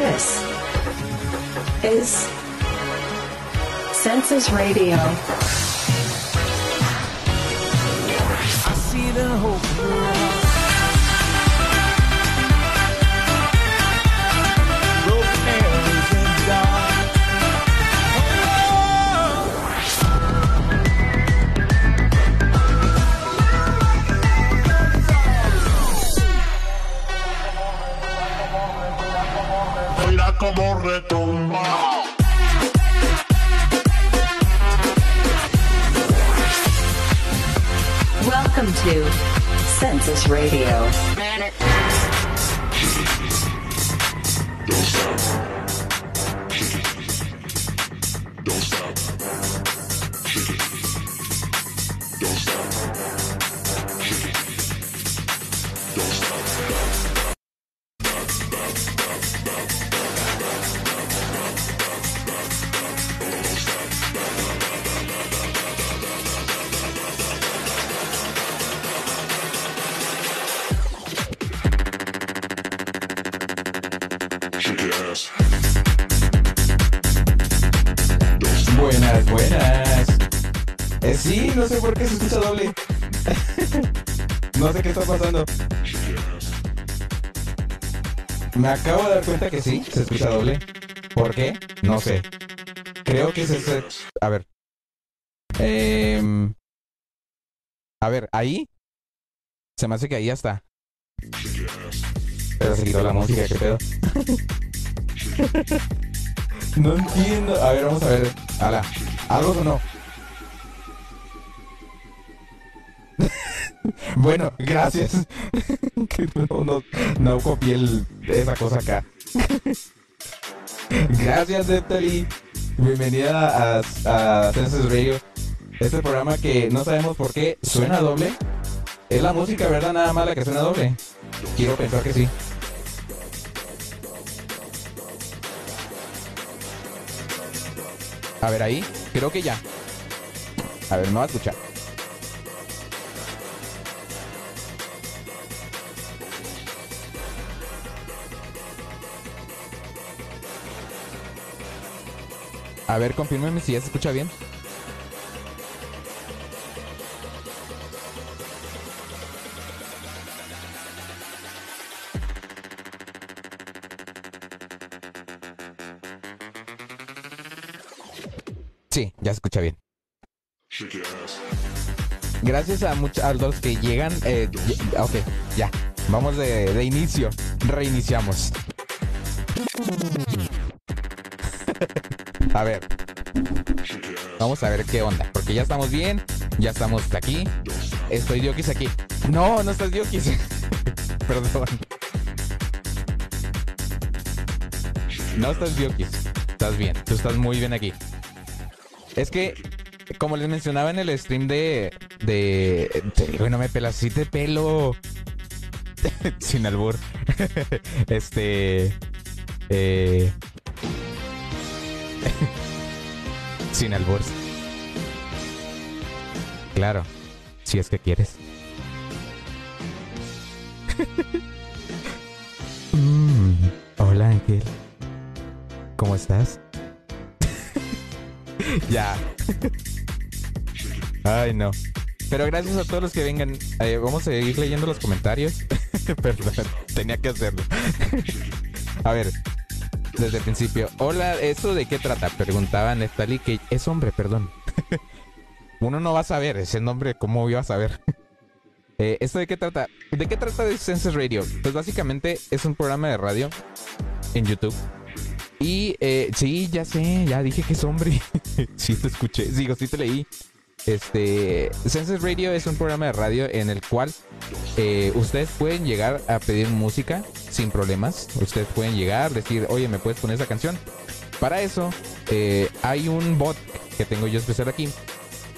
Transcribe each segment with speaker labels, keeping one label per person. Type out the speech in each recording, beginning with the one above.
Speaker 1: this
Speaker 2: this is Census Radio.
Speaker 3: Acabo de dar cuenta que sí, se escucha doble. ¿Por qué? No sé. Creo que se... A ver. Eh... A ver, ahí. Se me hace que ahí ya está. Pero se quitó la música, qué pedo. no entiendo. A ver, vamos a ver. Ala. ¿Algo o no? bueno, gracias. no, no, copié esa cosa acá. gracias, Deptali. Bienvenida a, a Census Radio. Este programa que no sabemos por qué suena doble. Es la música, ¿verdad? Nada mala que suena doble. Quiero pensar que sí. A ver ahí, creo que ya. A ver, no va a escuchar. A ver, confírmeme si ya se escucha bien. Sí, ya se escucha bien. Gracias a, muchos a los que llegan. Eh, ok, ya. Vamos de, de inicio. Reiniciamos. A ver. Vamos a ver qué onda. Porque ya estamos bien. Ya estamos aquí. Estoy Diokis aquí. No, no estás Diokis. Perdón. No estás Diokis. Estás bien. Tú estás muy bien aquí. Es que, como les mencionaba en el stream de. de. Te digo, no me pelas. Sí te pelo. Sin albur. este. Eh. Sin albur. Claro, si es que quieres. Mm, hola Ángel. ¿Cómo estás? ya. Ay, no. Pero gracias a todos los que vengan. Eh, vamos a ir leyendo los comentarios. Perdón, tenía que hacerlo. a ver, desde el principio. Hola, ¿eso de qué trata? Preguntaba Neftali, que es hombre, perdón. Uno no va a saber ese nombre, ¿cómo iba a saber? eh, ¿Esto de qué trata? ¿De qué trata de Census Radio? Pues básicamente es un programa de radio en YouTube. Y eh, sí, ya sé, ya dije que es hombre. sí te escuché, digo, sí te leí. Este, Census Radio es un programa de radio en el cual eh, ustedes pueden llegar a pedir música sin problemas. Ustedes pueden llegar, decir, oye, ¿me puedes poner esa canción? Para eso, eh, hay un bot que tengo yo especial aquí.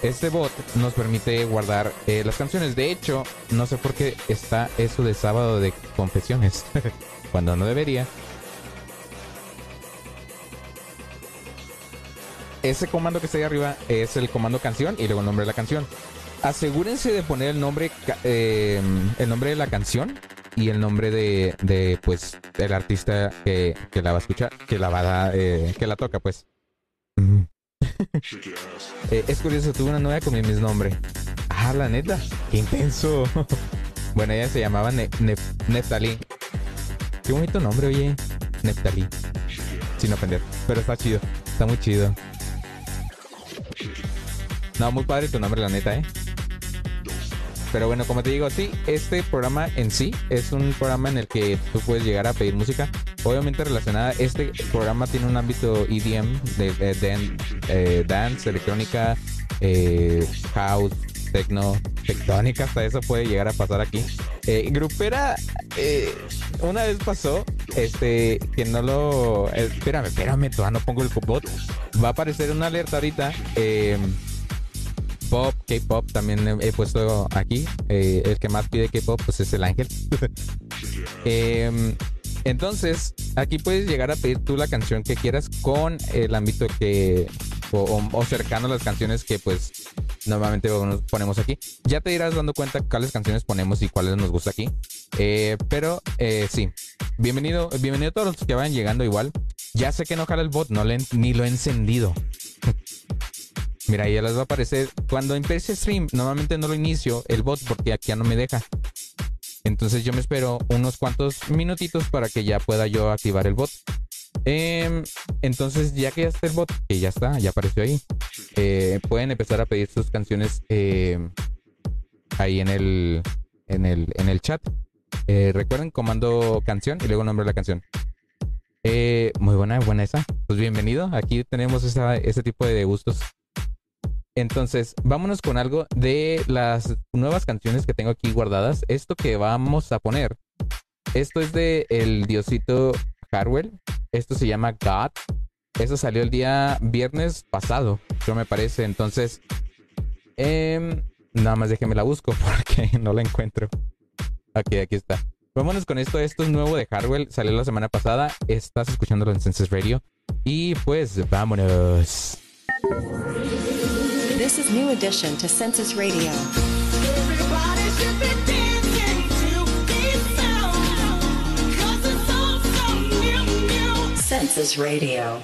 Speaker 3: Este bot nos permite guardar eh, las canciones. De hecho, no sé por qué está eso de sábado de confesiones, cuando no debería. Ese comando que está ahí arriba es el comando canción y luego el nombre de la canción. asegúrense de poner el nombre, eh, el nombre de la canción y el nombre de, de pues, el artista que, que, la va a escuchar, que la va a, eh, que la toca, pues. eh, es curioso, tuve una novia con mi mismo nombre. Ah, la neta, qué intenso. bueno, ella se llamaba ne Neftalí. Qué bonito nombre, oye. Neftalí. Sin ofender, pero está chido, está muy chido. No, muy padre tu nombre, la neta, ¿eh? Pero bueno, como te digo, sí, este programa en sí es un programa en el que tú puedes llegar a pedir música. Obviamente relacionada, este programa tiene un ámbito EDM, de, eh, dance, electrónica, eh, house, techno, tectónica, hasta eso puede llegar a pasar aquí. Eh, grupera, eh, una vez pasó, este, que no lo... espérame, espérame, todavía no pongo el bot. Va a aparecer una alerta ahorita. Pop, K-pop también he, puesto aquí. Eh, el que más pide K-pop pues es el ángel. Em, entonces, aquí puedes llegar a pedir tú la canción que quieras con el ámbito que o, cercano a las canciones que pues normalmente ponemos aquí. Ya te irás dando cuenta cuáles canciones ponemos y cuáles nos gusta aquí. Eh, pero eh, sí, bienvenido, bienvenido a todos los que vayan llegando igual. Ya sé que no jala el bot, no le, ni lo he encendido. Mira, ya les va a aparecer. Cuando empiece stream, normalmente no lo inicio el bot porque aquí ya no me deja. Entonces yo me espero unos cuantos minutitos para que ya pueda yo activar el bot. Em, entonces ya que ya está el bot, que ya está, ya apareció ahí, eh, pueden empezar a pedir sus canciones em, ahí en el, en el, en el chat. Eh, recuerden, comando canción y luego nombre de la canción. Eh, muy buena, buena esa. Pues bienvenido. Aquí tenemos ese tipo de gustos entonces, vámonos con algo de las nuevas canciones que tengo aquí guardadas. Esto que vamos a poner, esto es de el diosito Harwell. Esto se llama God. Eso salió el día viernes pasado, yo me parece. Entonces, eh, nada más déjeme la busco porque no la encuentro. Ok, aquí está. Vámonos con esto. Esto es nuevo de Harwell. Salió la semana pasada. Estás escuchándolo en Senses Radio. Y pues vámonos.
Speaker 2: This is New Edition to Census Radio. Census Radio.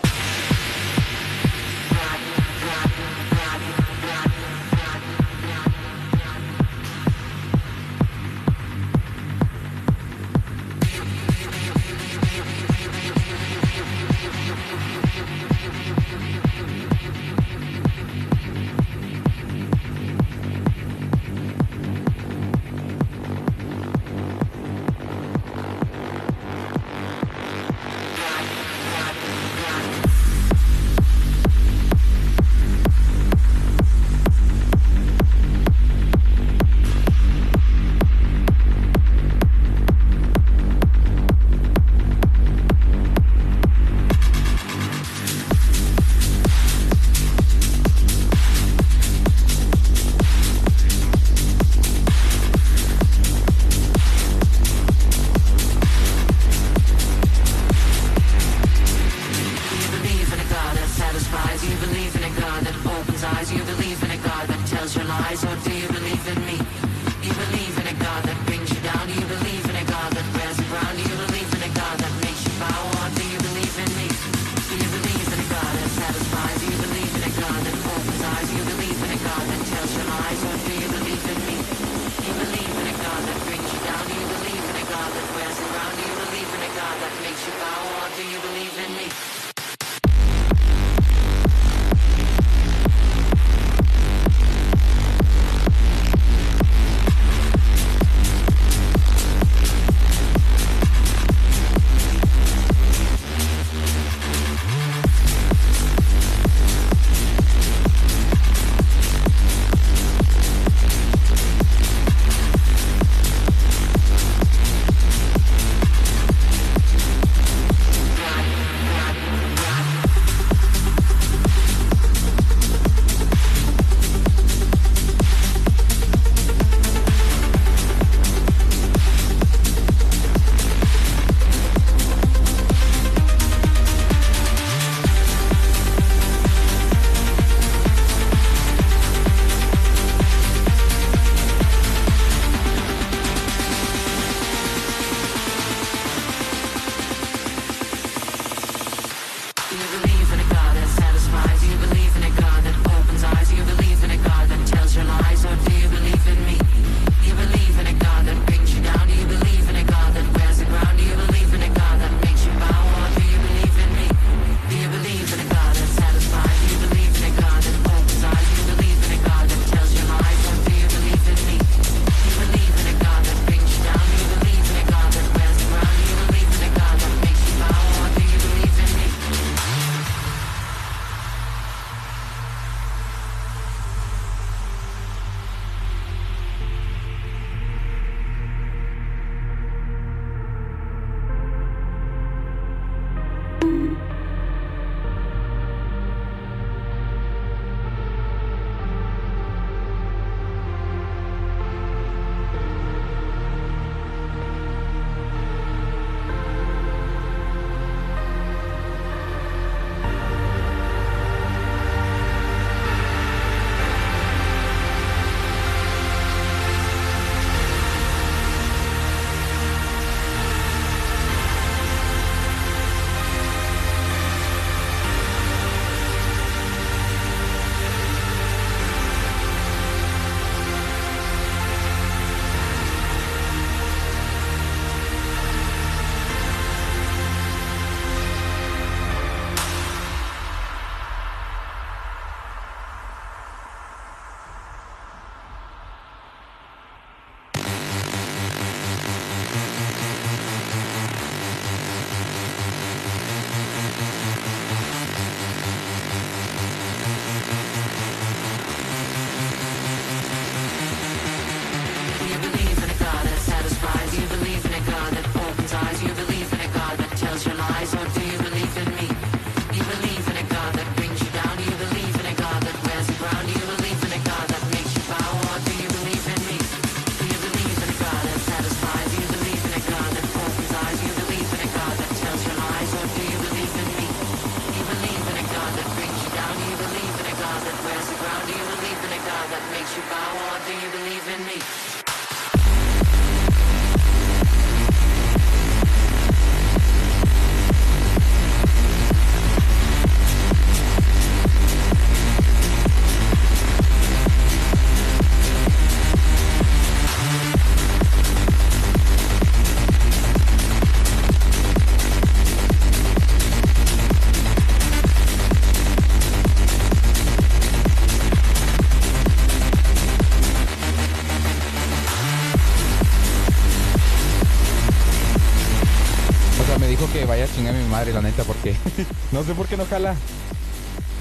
Speaker 3: Madre, la neta, porque no sé por qué no jala.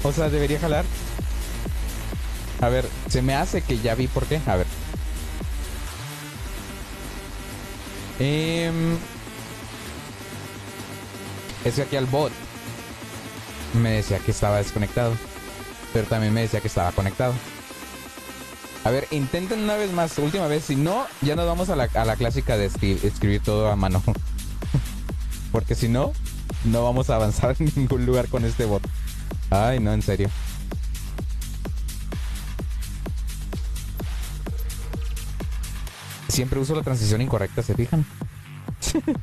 Speaker 3: O sea, debería jalar. A ver, se me hace que ya vi por qué. A ver. Em, es que aquí al bot me decía que estaba desconectado. Pero también me decía que estaba conectado. A ver, intenten una vez más, última vez. Si no, ya nos vamos a la, a la clásica de escribir todo a mano. Porque si no, no vamos a avanzar en ningún lugar con este bot. Ay, no, en serio. Siempre uso la transición incorrecta, ¿se fijan?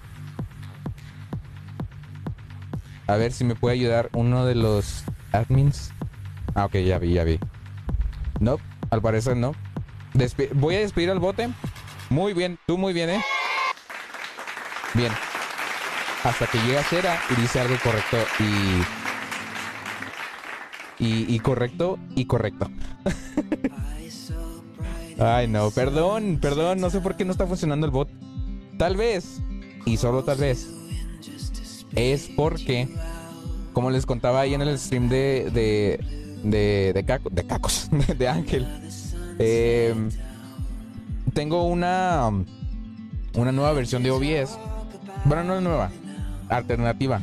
Speaker 3: A ver si me puede ayudar uno de los admins. Ah, ok, ya vi, ya vi. No, al parecer no. Voy a despedir al bote. Muy bien, tú muy bien, ¿eh? Bien. Hasta que llega Cera y dice algo correcto y... Y, correcto y correcto. Ay, no, perdón, perdón, no sé por qué no está funcionando el bot. Tal vez, y solo tal vez, es porque, como les contaba ahí en el stream de, de, de, de, de Cacos, de, Ángel, em, tengo una, una nueva versión de OBS. Bueno, no es nueva, alternativa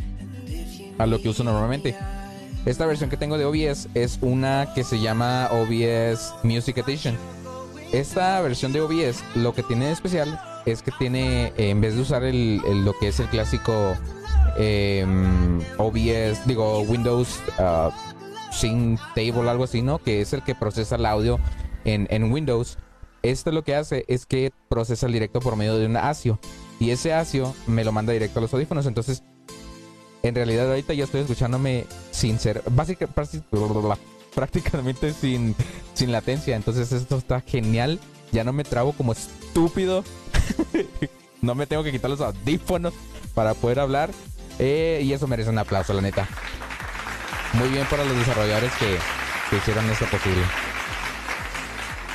Speaker 3: a lo que uso normalmente. Esta versión que tengo de OBS es una que se llama OBS Music Edition esta versión de OBS lo que tiene de especial es que tiene, eh, en vez de usar el, lo que es el clásico em, OBS, digo Windows uh, Sync Table, algo así, ¿no? Que es el que procesa el audio en, en Windows. Esto lo que hace es que procesa el directo por medio de un ASIO. Y ese ASIO me lo manda directo a los audífonos. Entonces, en realidad ahorita ya estoy escuchándome sin ser... Básicamente prácticamente sin, sin latencia. Entonces esto está genial. Ya no me trabo como estúpido. no me tengo que quitar los audífonos para poder hablar. Eh, y eso merece un aplauso, la neta. Muy bien para los desarrolladores que, hicieron esto posible.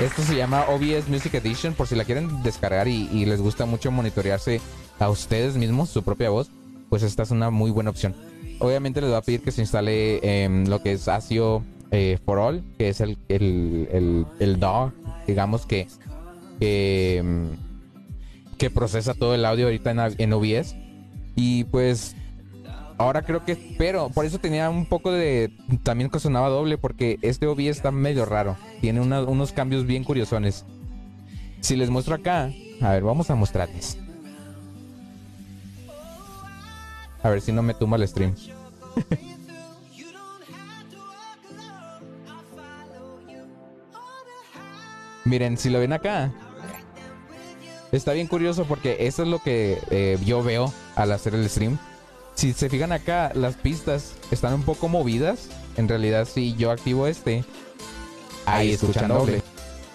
Speaker 3: Esto se llama OBS Music Edition por si la quieren descargar y, les gusta mucho monitorearse a ustedes mismos, su propia voz, pues esta es una muy buena opción. Obviamente les va a pedir que se instale em, lo que es ASIO eh, for All, que es el, el, el, DAW, digamos que, mm, que, procesa todo el audio ahorita en, en OBS. Y pues ahora creo que, pero por eso tenía un poco de, también que sonaba doble, porque este OBS está medio raro, tiene unos cambios bien curiosones. Si les muestro acá, a ver, vamos a mostrarles. A ver si no me tumba el stream. Miren, si lo ven acá, está bien curioso porque eso es lo que eh, yo veo al hacer el stream. Si se fijan acá, las pistas están un poco movidas. En realidad, si yo activo este, ahí, escuchan doble.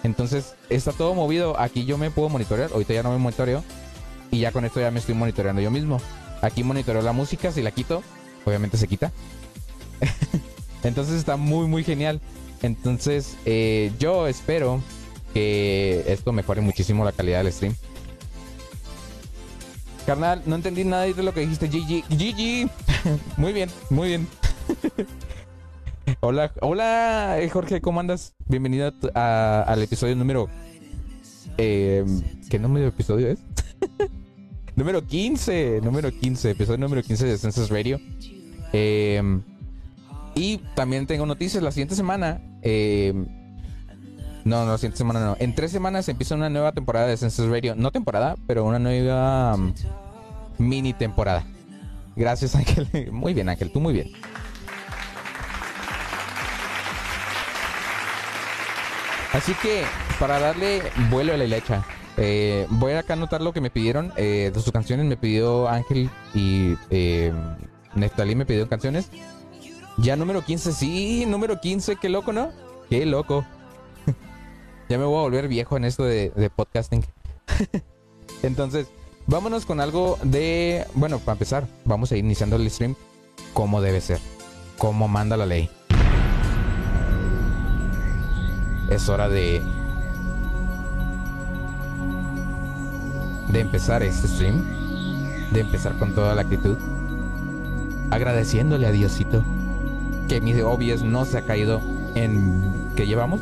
Speaker 3: Entonces, está todo movido. Aquí yo me puedo monitorear. Ahorita ya no me monitoreo. Y ya con esto ya me estoy monitoreando yo mismo. Aquí monitoreo la música. Si la quito, obviamente se quita. Entonces está muy, muy genial. Entonces, eh, yo espero que esto mejore muchísimo la calidad del stream. Carnal, no entendí nada de lo que dijiste, GG. GG. muy bien, muy bien. hola, hola, eh, Jorge, ¿cómo andas? Bienvenido al episodio número... Eh, ¿Qué número de episodio es? número 15, número 15, episodio número 15 de Census Radio. Eh, y también tengo noticias. La siguiente semana eh, no, no, la siguiente semana no. En tres semanas empieza una nueva temporada de Census Radio. No temporada, pero una nueva um, mini temporada. Gracias, Ángel. Muy bien, Ángel. Tú muy bien. Así que, para darle vuelo a la lecha, eh, voy a acá anotar lo que me pidieron. Eh, de sus canciones me pidió Ángel y eh, Neftalí me pidió canciones. Ya número 15, sí, número 15, qué loco, ¿no? Qué loco. Ya me voy a volver viejo en esto de, podcasting. Entonces, vámonos con algo de... Bueno, para empezar, vamos a ir iniciando el stream como debe ser. Como manda la ley. Es hora de... De empezar este stream. De empezar con toda la actitud. agradeciéndole a Diosito que mi OBS no se ha caído en que llevamos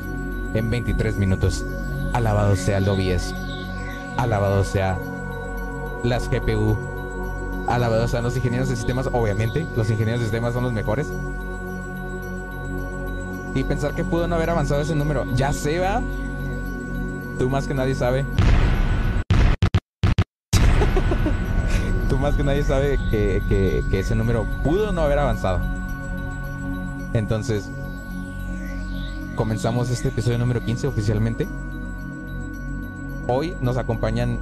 Speaker 3: en 23 minutos. Alabado sea el OBS. Alabado sea las GPU. Alabado sean los ingenieros de sistemas, obviamente. Los ingenieros de sistemas son los mejores. Y pensar que pudo no haber avanzado ese número. Ya se va. Tú más que nadie sabe. Tú más que nadie sabe que, que, que ese número pudo no haber avanzado. Entonces, comenzamos este episodio número 15 oficialmente. Hoy nos acompañan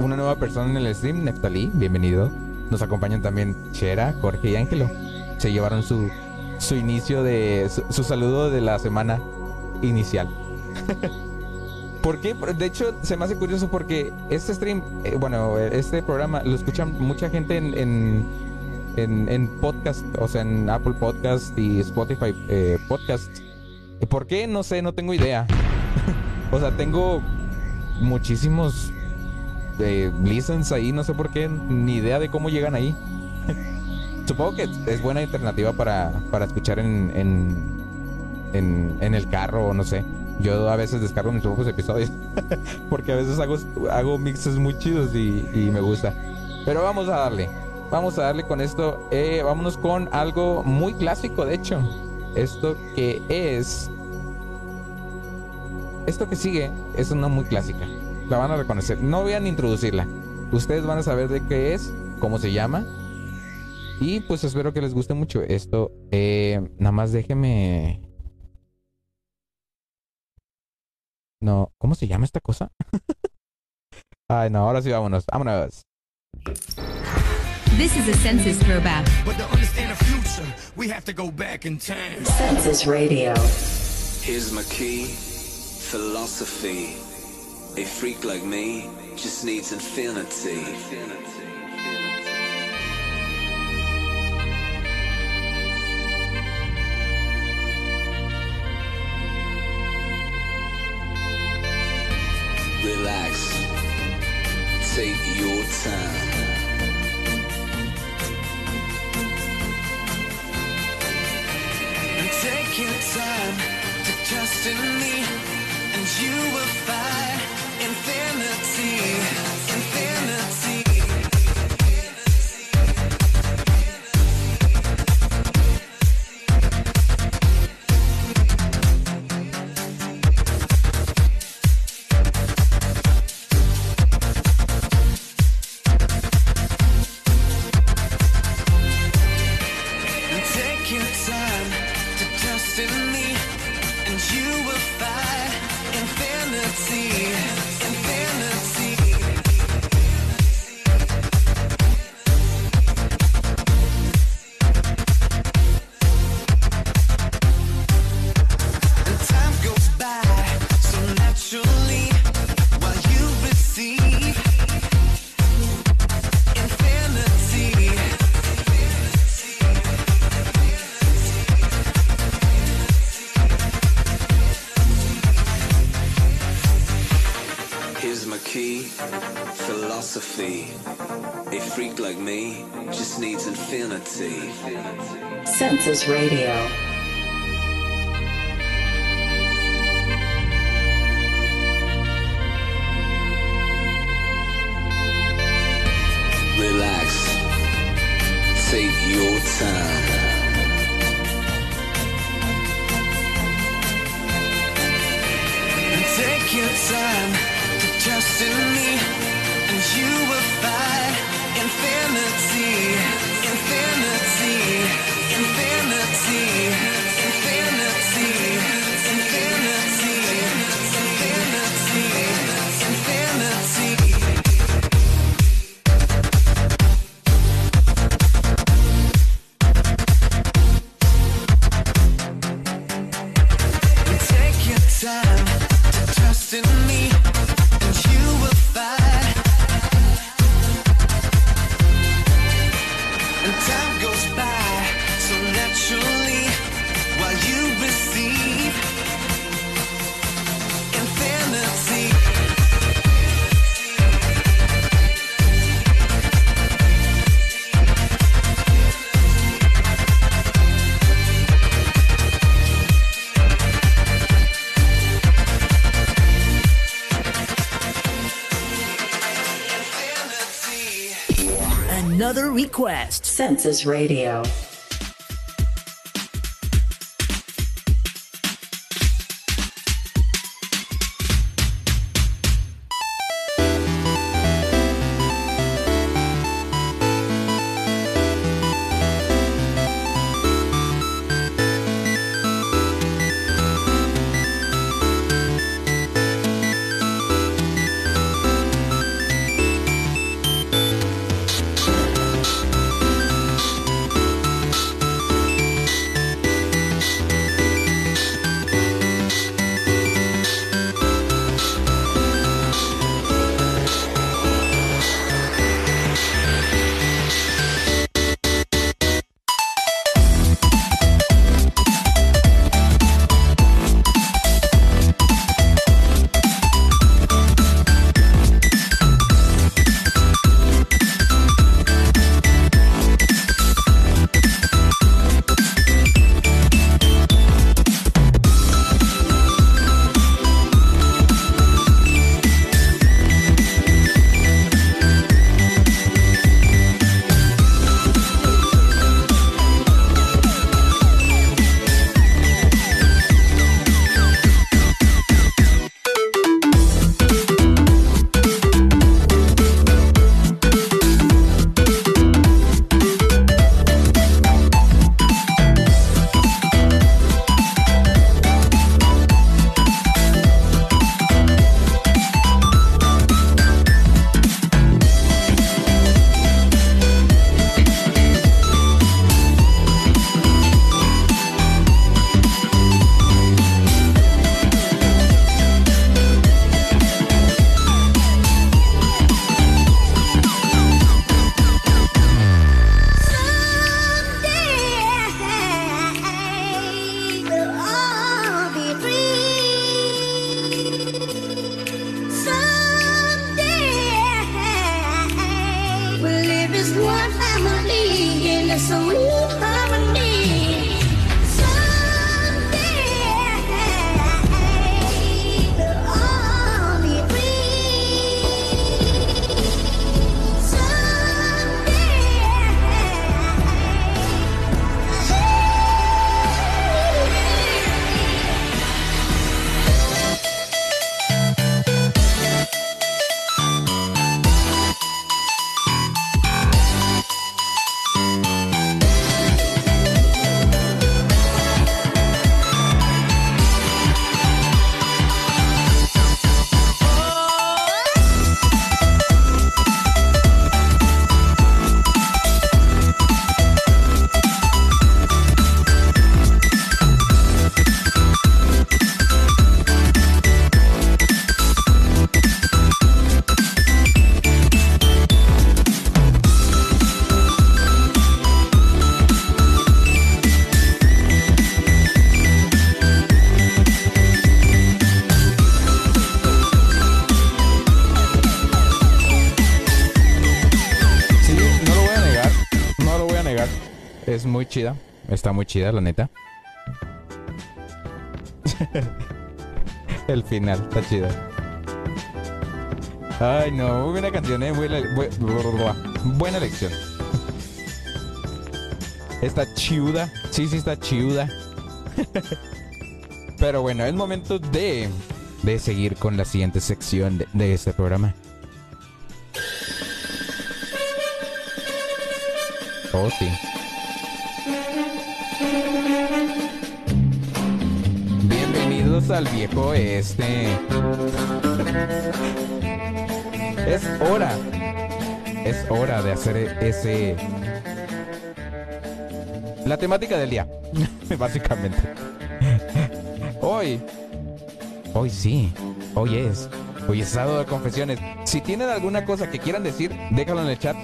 Speaker 3: una nueva persona en el stream, Neftalí, bienvenido. Nos acompañan también Chera, Jorge y Ángelo. Se llevaron su, su inicio de su, saludo de la semana inicial. ¿Por qué? De hecho, se me hace curioso porque este stream, eh, bueno, este programa lo escuchan mucha gente en, en, en, en podcast, o sea, en Apple Podcast y Spotify eh, Podcast. ¿Por qué? No sé, no tengo idea. o sea, tengo muchísimos eh, listens ahí, no sé por qué, ni idea de cómo llegan ahí. Supongo que es buena alternativa para, para escuchar en, en, en, en el carro o no sé. Yo a veces descargo mis propios episodios. porque a veces hago, hago mixes muy chidos y, y, me gusta. Pero vamos a darle. Vamos a darle con esto. Eh, vámonos con algo muy clásico, de hecho. Esto que es. Esto que sigue es una muy clásica. La van a reconocer. No voy a ni introducirla. Ustedes van a saber de qué es, cómo se llama. Y pues espero que les guste mucho esto. Eh, nada más déjeme No, ¿cómo se llama esta cosa? Ay, no, ahora sí vámonos. Vámonos.
Speaker 4: This is a census throwback.
Speaker 5: We have to go back in time.
Speaker 6: Census Radio.
Speaker 7: Here's my key philosophy. A freak like me just needs infinity. Relax. Take your time.
Speaker 5: Take your time to trust in me, and you will find infinity. Infinity.
Speaker 6: Census Radio.
Speaker 8: Another request.
Speaker 9: Census Radio.
Speaker 3: Es muy chida. Está muy chida, la neta. El final, está chido. Ay, no, muy buena canción, eh. Buena, bu- buena elección. Está chiuda. Sí, sí, está chiuda. Pero bueno, es momento de, de seguir con la siguiente sección de, de este programa. Oh, sí. Al viejo este. Es hora. Es hora de hacer ese. La temática del día. Básicamente. Hoy. Hoy sí. Hoy es. Hoy es sábado de confesiones. Si tienen alguna cosa que quieran decir, déjalo en el chat.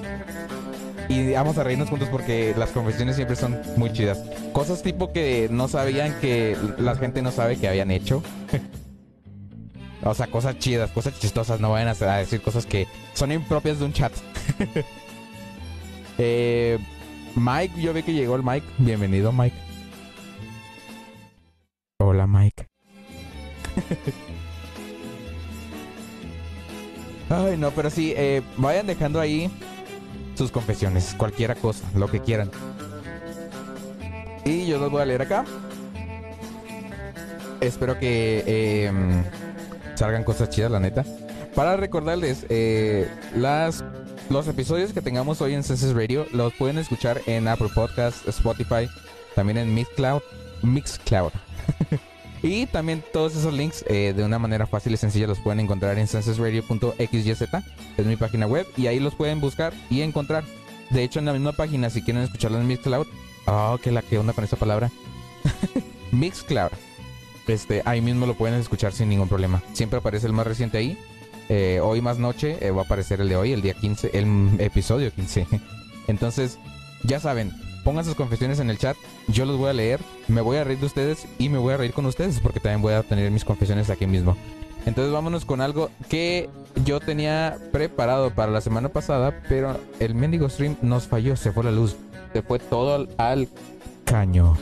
Speaker 3: Y vamos a reírnos juntos porque las confesiones siempre son muy chidas. Cosas tipo que no sabían que la gente no sabe que habían hecho. o sea, cosas chidas, cosas chistosas. No vayan a decir cosas que son impropias de un chat. Eh, Mike, yo vi que llegó el Mike. Bienvenido, Mike. Hola, Mike. Ay, no, pero sí, eh, vayan dejando ahí sus confesiones, cualquiera cosa, lo que quieran. Y yo los voy a leer acá. Espero que eh, salgan cosas chidas, la neta. Para recordarles, eh, las, los episodios que tengamos hoy en Senses Radio los pueden escuchar en Apple Podcasts, Spotify, también en Mixcloud. Mixcloud. y también todos esos links eh, de una manera fácil y sencilla los pueden encontrar en sensesradio.xyz. Es mi página web y ahí los pueden buscar y encontrar. De hecho, en la misma página, si quieren escucharlo en Mixcloud. Oh, que la que onda con esa palabra. Mixcloud. Este, ahí mismo lo pueden escuchar sin ningún problema. Siempre aparece el más reciente ahí. Eh, hoy más noche eh, va a aparecer el de hoy, el día 15, el episodio 15. Entonces, ya saben, pongan sus confesiones en el chat. Yo los voy a leer, me voy a reír de ustedes y me voy a reír con ustedes porque también voy a tener mis confesiones aquí mismo. Entonces vámonos con algo que yo tenía preparado para la semana pasada, pero el mendigo stream nos falló, se fue la luz, se fue todo al, caño.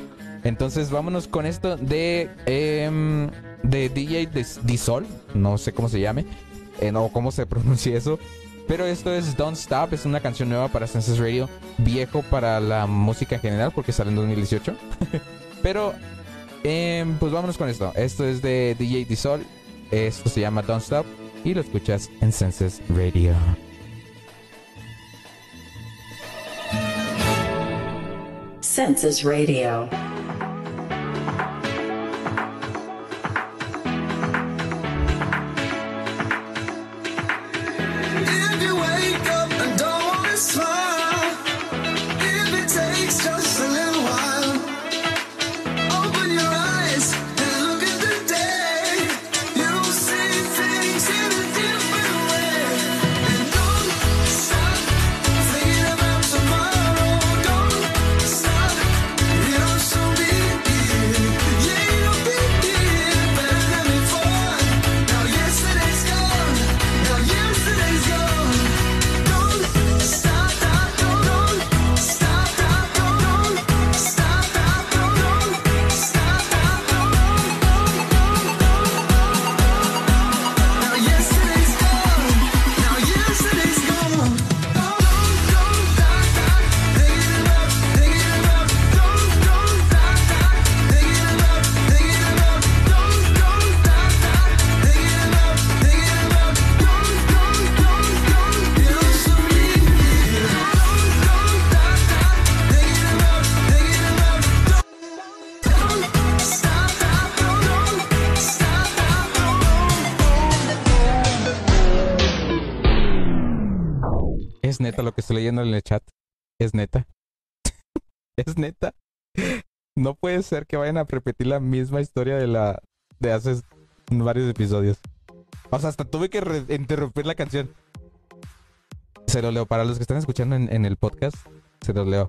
Speaker 3: Entonces vámonos con esto de, em, de DJ Disol, no sé cómo se llame, eh, no cómo se pronuncia eso. Pero esto es Don't Stop, es una canción nueva para Senses Radio, viejo para la música en general porque sale en 2018. Pero em, pues vámonos con esto. Esto es de DJ Disol, esto se llama Don't Stop y lo escuchas en Senses Radio.
Speaker 5: Census Radio.
Speaker 3: Leyendo en el chat. Es neta. es neta. No puede ser que vayan a repetir la misma historia de la de hace varios episodios. O sea, hasta tuve que interrumpir la canción. Se lo leo. Para los que están escuchando en, en el podcast, se los leo.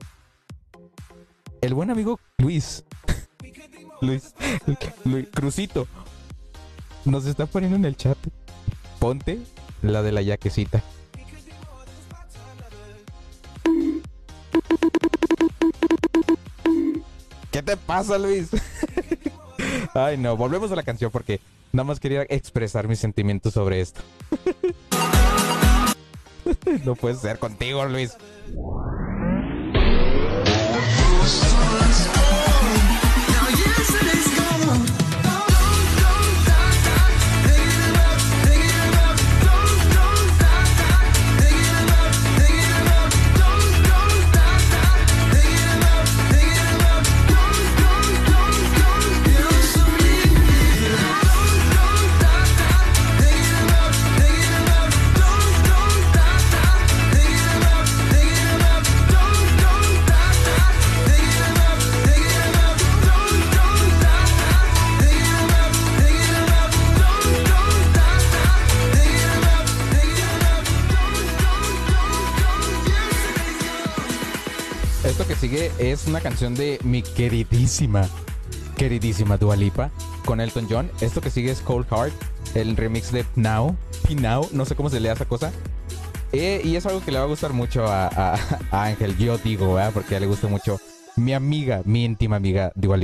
Speaker 3: El buen amigo Luis. Luis. Luis Crucito. Nos está poniendo en el chat. Ponte la de la yaquecita. ¿Qué te pasa, Luis? Ay, no, volvemos a la canción porque nada más quería expresar mis sentimientos sobre esto. no puede ser contigo, Luis. Esto que sigue es una canción de mi queridísima, queridísima Dua Lipa con Elton John. Esto que sigue es Cold Heart, el remix de Now, Now, no sé cómo se lea esa cosa. Eh, y es algo que le va a gustar mucho a, a- Ángel, yo digo, ¿verdad? porque a le gusta mucho mi amiga, mi íntima amiga Dua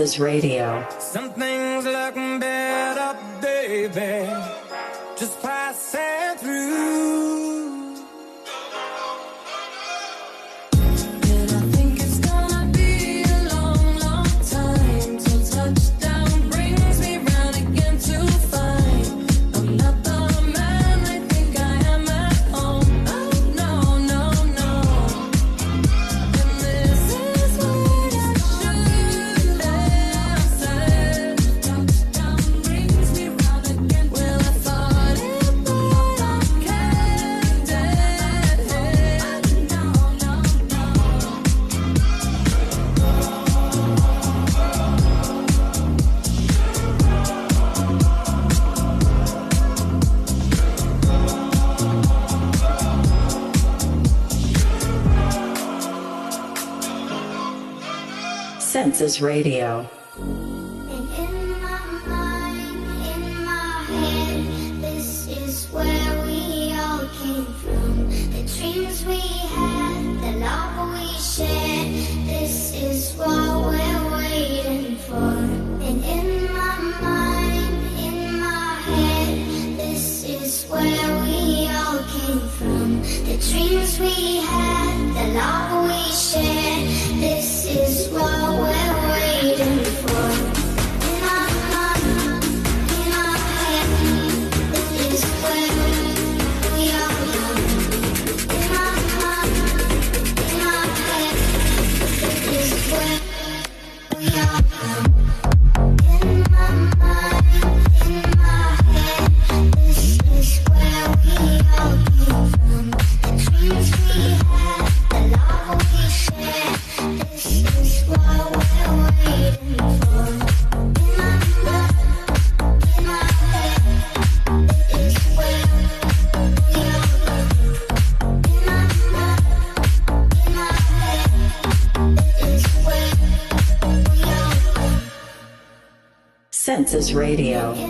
Speaker 2: Voices Radio. Radio. Radio.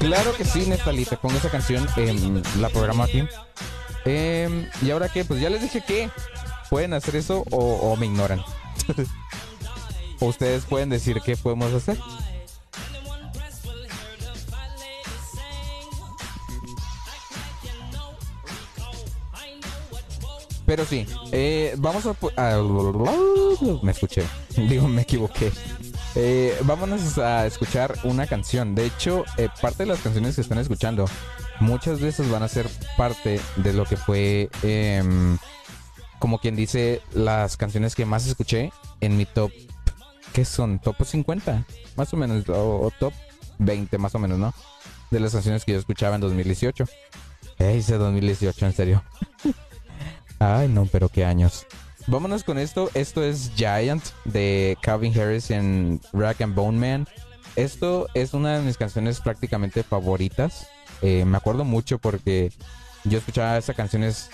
Speaker 3: Claro que sí, Nestalita, con esa canción em, la programa aquí. Em, y ahora qué, pues ya les dije que pueden hacer eso o, me ignoran. ustedes pueden decir qué podemos hacer. Pero sí, eh, vamos a- Me escuché. Digo, me equivoqué. Eh, vámonos a escuchar una canción. De hecho, eh, parte de las canciones que están escuchando, muchas veces van a ser parte de lo que fue, em, como quien dice, las canciones que más escuché en mi top. ¿Qué son? ¿Top 50? Más o menos. O, top 20, más o menos, ¿no? De las canciones que yo escuchaba en 2018. Eh, Dice 2018, en serio. Ay, no, pero qué años. Vámonos con esto. Esto es Giant de Calvin Harris en Rack and Bone Man. Esto es una de mis canciones prácticamente favoritas. Eh, me acuerdo mucho porque yo escuchaba esas canciones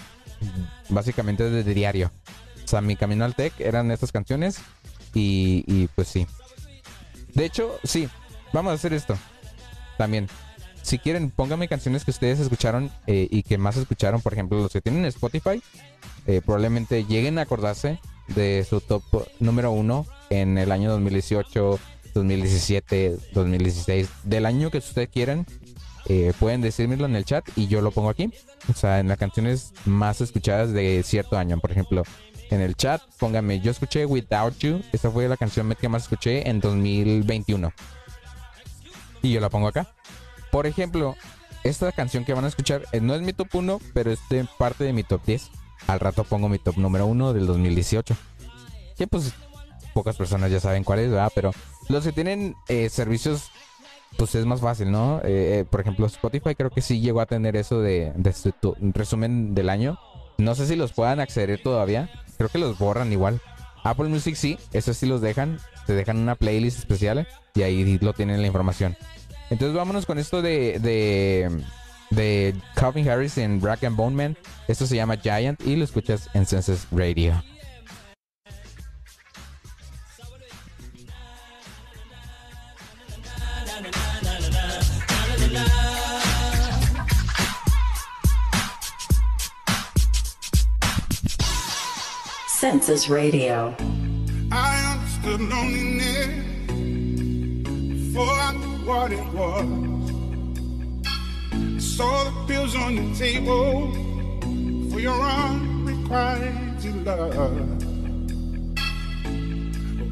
Speaker 3: básicamente desde diario. O sea, mi camino al tech eran estas canciones y, y pues sí. De hecho, sí, vamos a hacer esto también. Si quieren, pónganme canciones que ustedes escucharon eh, y que más escucharon. Por ejemplo, los que tienen Spotify, eh, probablemente lleguen a acordarse de su top número uno en el año 2018, 2017, 2016, del año que ustedes quieran. eh, pueden decírmelo en el chat y yo lo pongo aquí. O sea, en las canciones más escuchadas de cierto año. Por ejemplo, en el chat, pónganme, yo escuché Without You. Esa fue la canción que más escuché en 2021. Y yo la pongo acá. Por ejemplo, esta canción que van a escuchar eh, no es mi top 1, pero es de parte de mi top 10. Al rato pongo mi top número 1 del 2018. Que pues pocas personas ya saben cuál es, ¿verdad? Pero los que tienen eh, servicios, pues es más fácil, ¿no? Eh, eh, por ejemplo, Spotify creo que sí llegó a tener eso de, de resumen del año. No sé si los puedan acceder todavía. Creo que los borran igual. Apple Music sí, eso sí los dejan. Te dejan una playlist especial y ahí lo tienen la información. Entonces vámonos con esto de, de, de Calvin Harris en Black and Bone Man. Esto se llama Giant y lo escuchas en Census Radio.
Speaker 2: Census Radio.
Speaker 10: I understood loneliness before I knew what it was. Saw the pills on your table for your unrequited love.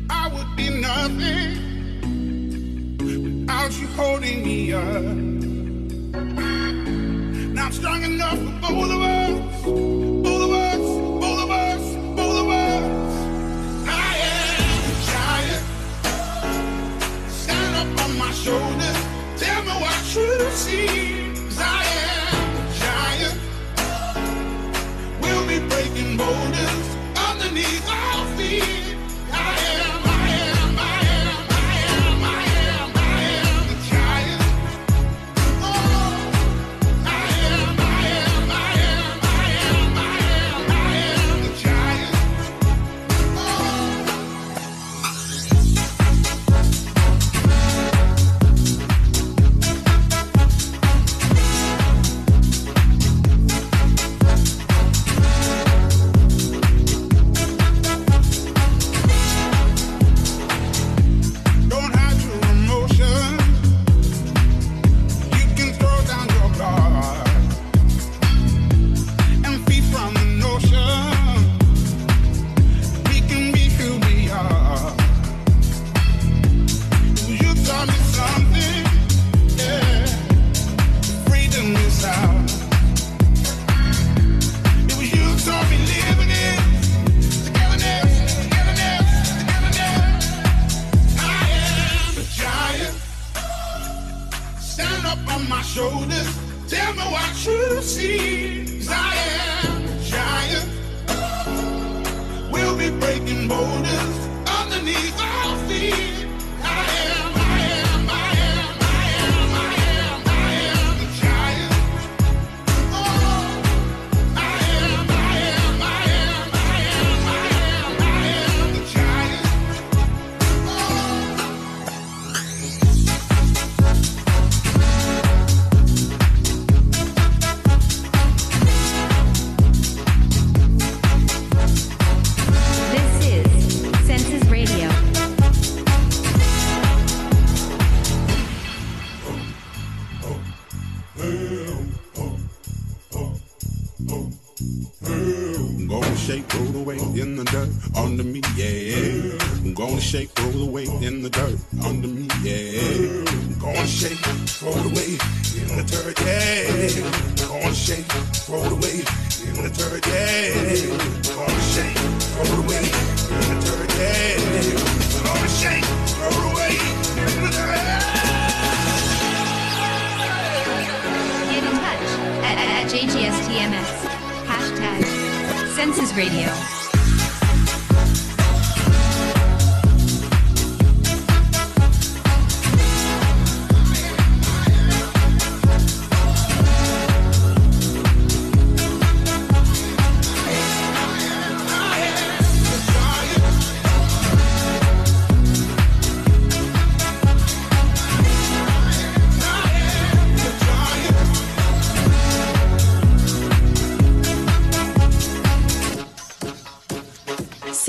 Speaker 10: I would be nothing without you holding me up. Now I'm strong enough for both of us, both of us, both of us, both of us. I giant. Stand up on my shoulders. Tell me what you see.
Speaker 11: more.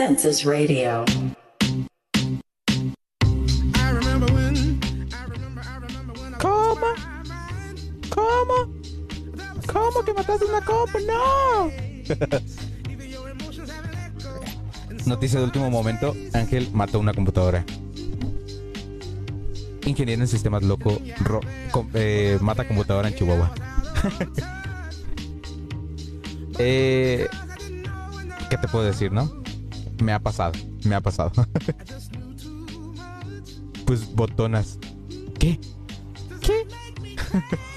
Speaker 11: Census Radio.
Speaker 3: ¿Cómo? ¿Cómo? ¿Cómo que mataste una compa? ¡No! Noticia de último momento: Ángel mató una computadora. Ingeniero en sistemas loco ro- com- eh, mata computadora en Chihuahua. Eh, ¿Qué te puedo decir, no? Me ha pasado, me ha pasado. pues botonas. ¿Qué? ¿Qué?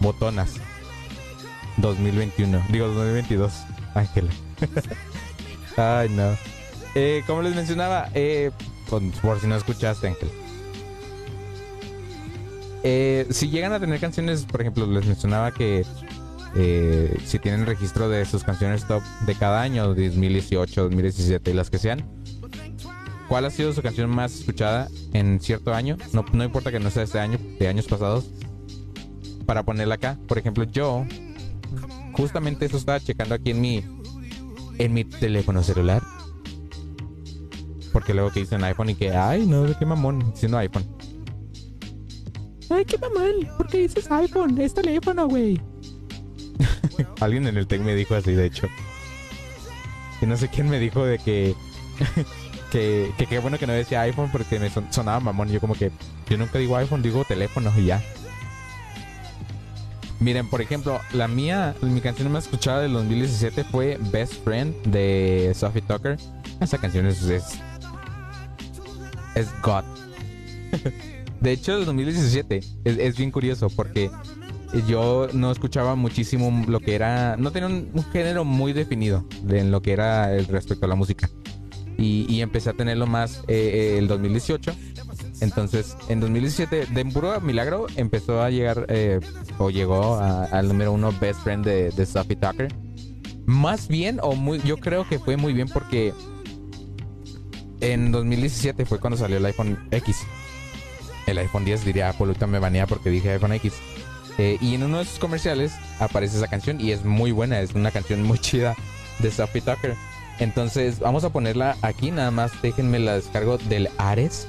Speaker 3: Botonas. 2021. Digo 2022. Ángela. Ay, no. Eh, como les mencionaba, eh, por, si no escuchaste, Ángel. Eh, si llegan a tener canciones, por ejemplo, les mencionaba que eh, si tienen registro de sus canciones top de cada año, 2018, 2017 y las que sean, ¿cuál ha sido su canción más escuchada en cierto año? No, no importa que no sea este año, de años pasados, para ponerla acá. Por ejemplo, yo, justamente eso estaba checando aquí en mi, en mi teléfono celular. Porque luego que dicen iPhone y que, ay, no, qué mamón, diciendo iPhone. Ay, qué mamón, ¿por qué dices iPhone? Es teléfono, güey. Alguien en el tech me dijo así, de hecho. Y no sé quién me dijo de que. que qué bueno que no decía iPhone porque me son- sonaba mamón. Yo, como que. Yo nunca digo iPhone, digo teléfono y ya. Miren, por ejemplo, la mía, mi canción más escuchada del 2017 fue Best Friend de Sophie Tucker. Esa canción es. es, es God. De hecho, el 2017 es, es bien curioso porque yo no escuchaba muchísimo lo que era, no tenía un, género muy definido de en lo que era el respecto a la música. Y, y empecé a tenerlo más eh, eh, el 2018. Entonces, en 2017, de puro milagro, empezó a llegar, eh, o llegó al número uno Best Friend de, de Sophie Tucker. Más bien, o muy, yo creo que fue muy bien porque en 2017 fue cuando salió el iPhone X. El iPhone 10 diría, ahorita me banea porque dije iPhone X. Eh, y en uno de sus comerciales aparece esa canción y es muy buena, es una canción muy chida de Sophie Tucker. Entonces vamos a ponerla aquí, nada más déjenme la descargo del Ares.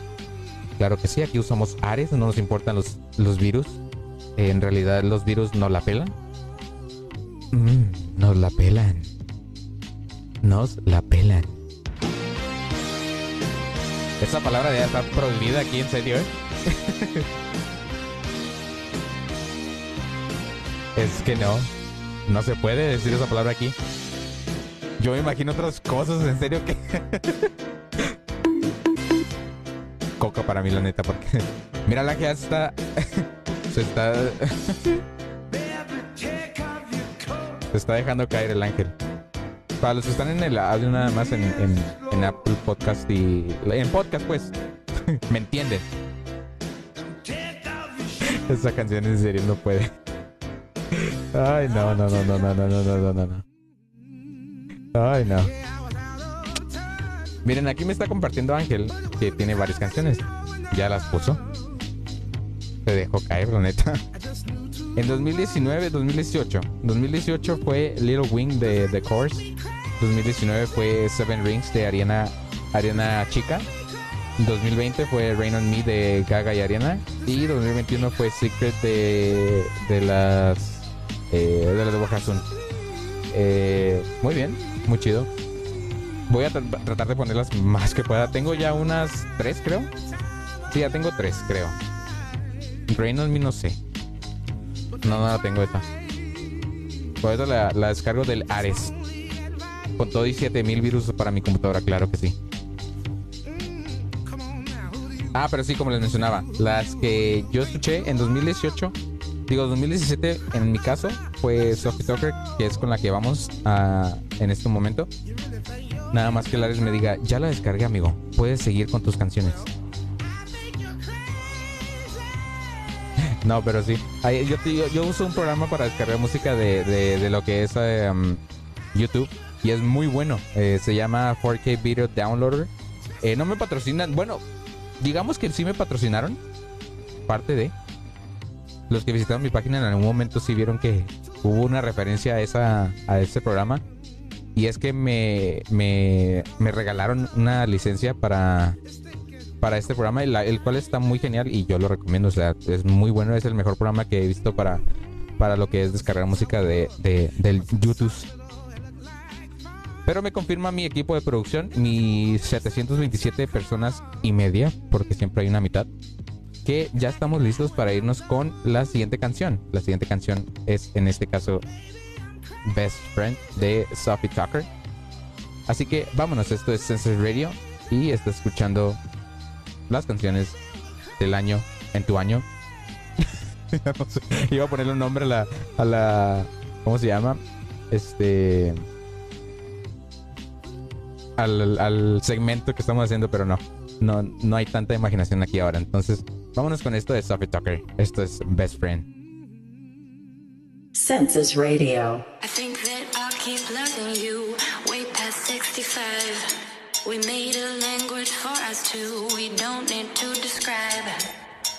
Speaker 3: Claro que sí, aquí usamos Ares, no nos importan los, los virus. Eh, en realidad los virus no la pelan. Mm, nos la pelan. Nos la pelan. Esa palabra ya está prohibida aquí, en serio, ¿eh? es que no. No se puede decir esa palabra aquí. Yo me imagino otras cosas, en serio que. Coca para mí, la neta, porque. Mira la que ya está. se está. se está dejando caer el ángel. Para los que están en el audio nada más en, en, Apple Podcast y. En podcast, pues. ¿Me entienden? Esa canción en serio no puede. Ay, no, no, no, no, no, no, no, no, no, no. Ay, no. Miren, aquí me está compartiendo Ángel, que tiene varias canciones. Ya las puso. Se dejó caer, la neta. En 2019, 2018. 2018 fue Little Wing de The Course. 2019 fue Seven Rings de Ariana, Ariana Chica. 2020 fue Rain on Me de Gaga y Ariana. Y 2021 fue Secret de, de las eh, de las de Bojasun. Eh, muy bien, muy chido. Voy a tra- tratar de ponerlas más que pueda. Tengo ya unas tres, creo. Sí, ya tengo tres, creo. Rain on Me no sé. No, no la tengo esta. Por eso la, la descargo del Ares. Con todo y 7000 virus para mi computadora, claro que sí. Ah, pero sí, como les mencionaba, las que yo escuché en 2018 digo, 2017 en mi caso fue Sophie Tucker, que es con la que vamos a, en este momento. Nada más que Lares me diga, ya la descargué, amigo. Puedes seguir con tus canciones. No, pero sí. Yo, uso un programa para descargar música de, lo que es um, YouTube y es muy bueno. Eh, se llama 4K Video Downloader. Eh, no me patrocinan. Bueno, digamos que sí me patrocinaron. Parte de. Los que visitaron mi página en algún momento sí vieron que hubo una referencia a, esa, a ese programa. Y es que me, me, me regalaron una licencia para, para este programa, el, el cual está muy genial y yo lo recomiendo. O sea, es muy bueno, es el mejor programa que he visto para, para lo que es descargar música de, de- del YouTube. Pero me confirma mi equipo de producción, mis 727 personas y media, porque siempre hay una mitad, que ya estamos listos para irnos con la siguiente canción. La siguiente canción es, en este caso, Best Friend de Sophie Tucker. Así que vámonos, esto es Census Radio y estás escuchando las canciones del año en tu año. Iba a ponerle un nombre a la, a la. ¿Cómo se llama? Este. Al, al segmento que estamos haciendo, pero no. No, no hay tanta imaginación aquí ahora. Entonces, vámonos con esto de Sophie Tucker. Esto es Best Friend.
Speaker 2: Census Radio.
Speaker 12: I think that I'll keep loving you way past 65. We made a language for us two, we don't need to describe.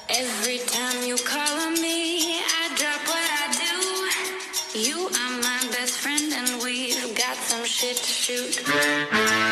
Speaker 12: Every time you call on me, I drop what I do. You are my best friend, and we've got some shit to shoot.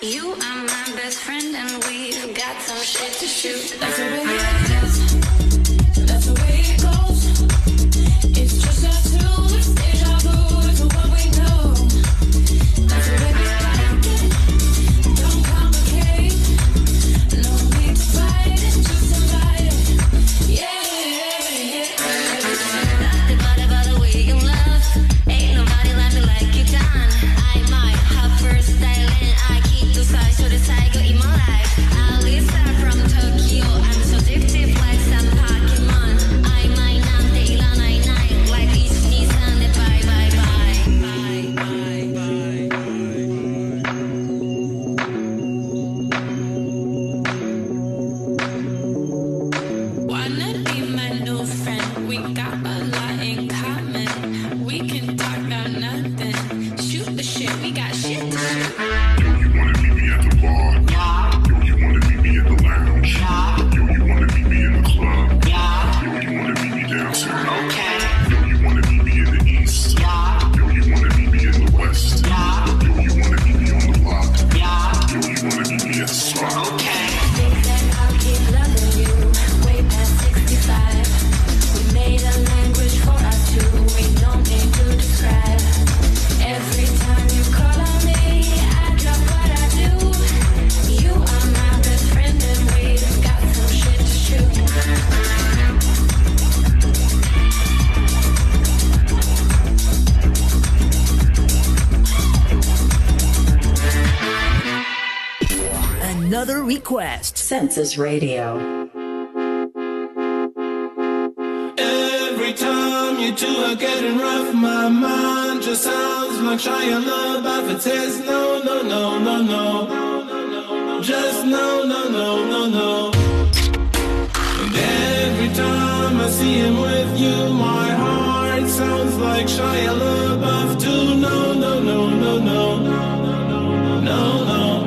Speaker 12: You are my best friend, and we've got some shit to shoot.
Speaker 2: Senses Radio.
Speaker 13: Every time you two are getting rough, my mind just sounds like trying love, but it says no, no, no, no, no. Just no, no, no, no, no. And every time I see him with you, my heart sounds like Shia LaBeouf too. No, no, no, no, no, no, no, no. no.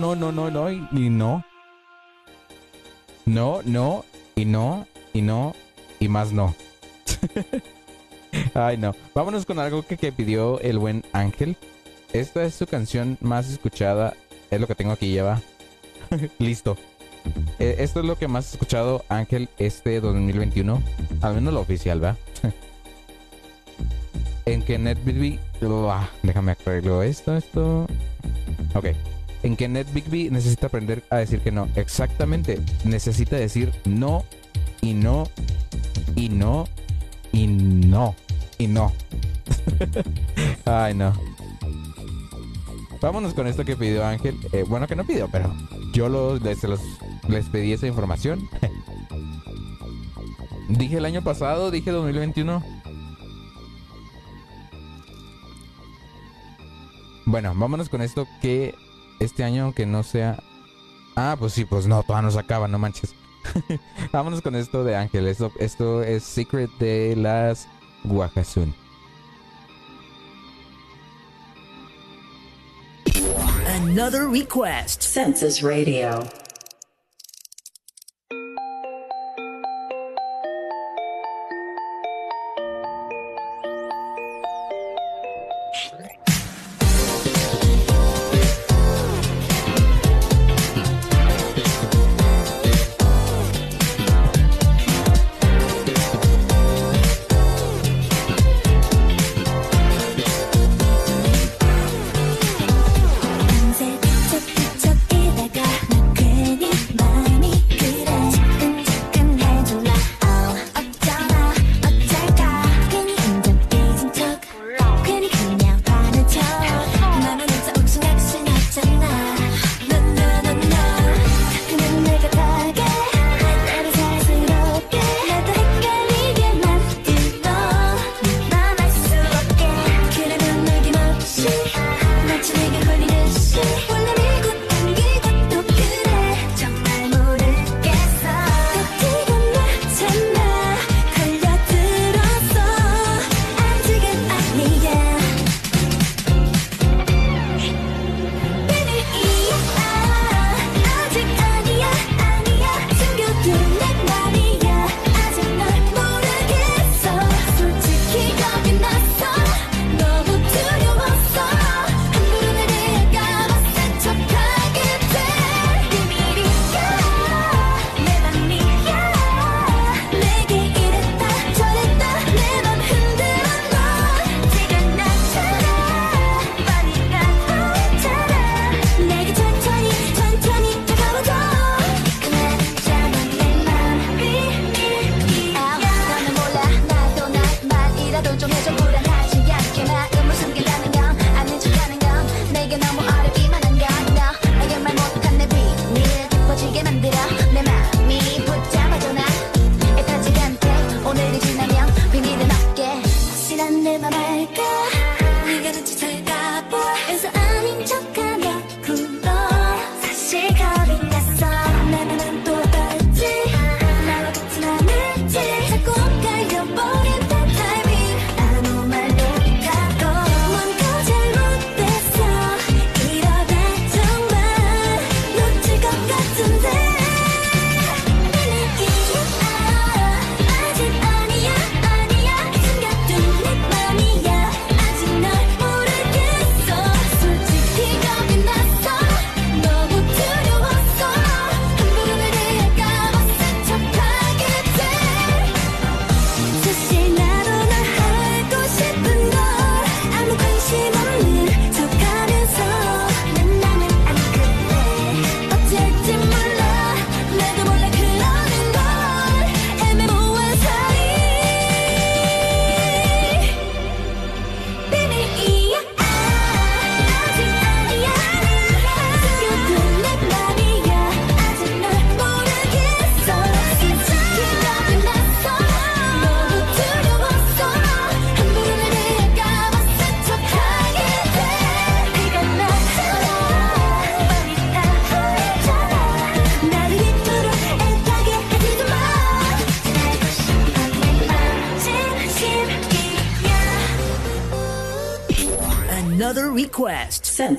Speaker 13: No, no, no,
Speaker 3: no, y, no. No, no, y no, y no, y más no. Ay, no. Vámonos con algo que, que pidió el buen Ángel. Esta es su canción más escuchada. Es lo que tengo aquí, lleva. Listo. Eh, esto es lo que más he escuchado Ángel este 2021. Al menos lo oficial, ¿va? en que NetBigby... Ah, déjame arreglo esto, esto... Ok. En que NetBigby necesita aprender a decir que no. Exactamente. Necesita decir no y no y no y no y no. Ay, no. Vámonos con esto que pidió Ángel. Eh, bueno, que no pidió, pero yo les pedí esa información. dije el año pasado, dije 2021. Bueno, vámonos con esto que este año que no sea... Ah, pues sí, pues no, todavía no se acaba, no manches. vámonos con esto de Ángel. Esto, es Secret de las Guajasun.
Speaker 2: Another request. Census Radio.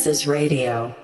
Speaker 14: Request. Census Radio.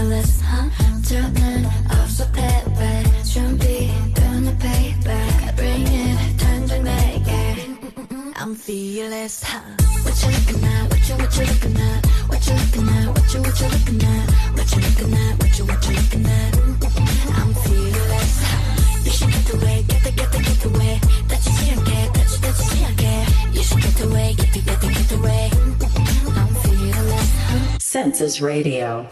Speaker 15: fearless, huh? 저는 없어 패배 준비되는 payback Bring it 당장 내게 I'm fearless, huh? What you looking at? What you what you looking at? What you looking at? What you what you looking at? What you looking at? What you what you looking at? I'm fearless, huh? You should get away, get the get the get away. 다치지 않게, 다치 다치지 않게. You should get away, get the get the get away. I'm fearless, huh?
Speaker 14: Census Radio.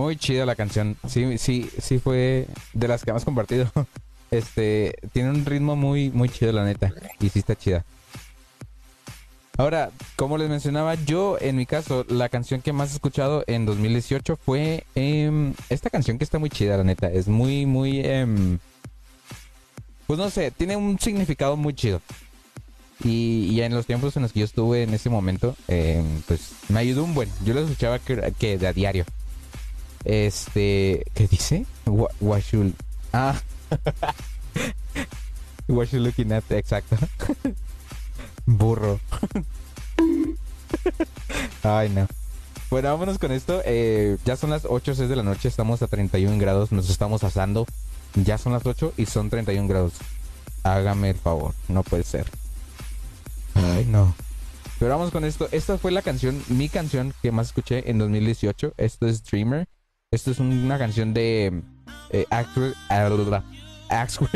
Speaker 3: Muy chida la canción. Sí, sí, sí fue de las que hemos compartido. Este, tiene un ritmo muy, muy chido, la neta. Y sí está chida. Ahora, como les mencionaba, yo en mi caso, la canción que más he escuchado en 2018 fue em, esta canción que está muy chida, la neta. Es muy, muy... em, pues no sé, tiene un significado muy chido. Y, en los tiempos en los que yo estuve en ese momento, em, pues me ayudó un buen. Yo lo escuchaba que de a diario. Este, ¿qué dice? What, what should- ah, what you looking at? Exacto. Burro. Ay, no. Bueno, vámonos con esto. Eh, ya son las 8, 6 de la noche. Estamos a 31 grados. Nos estamos asando. Ya son las 8 y son 31 grados. Hágame el favor. No puede ser. Ay, no. Pero vamos con esto. Esta fue la canción, mi canción que más escuché en 2018. Esto es Dreamer. Esto es una canción de eh, Axel, Axel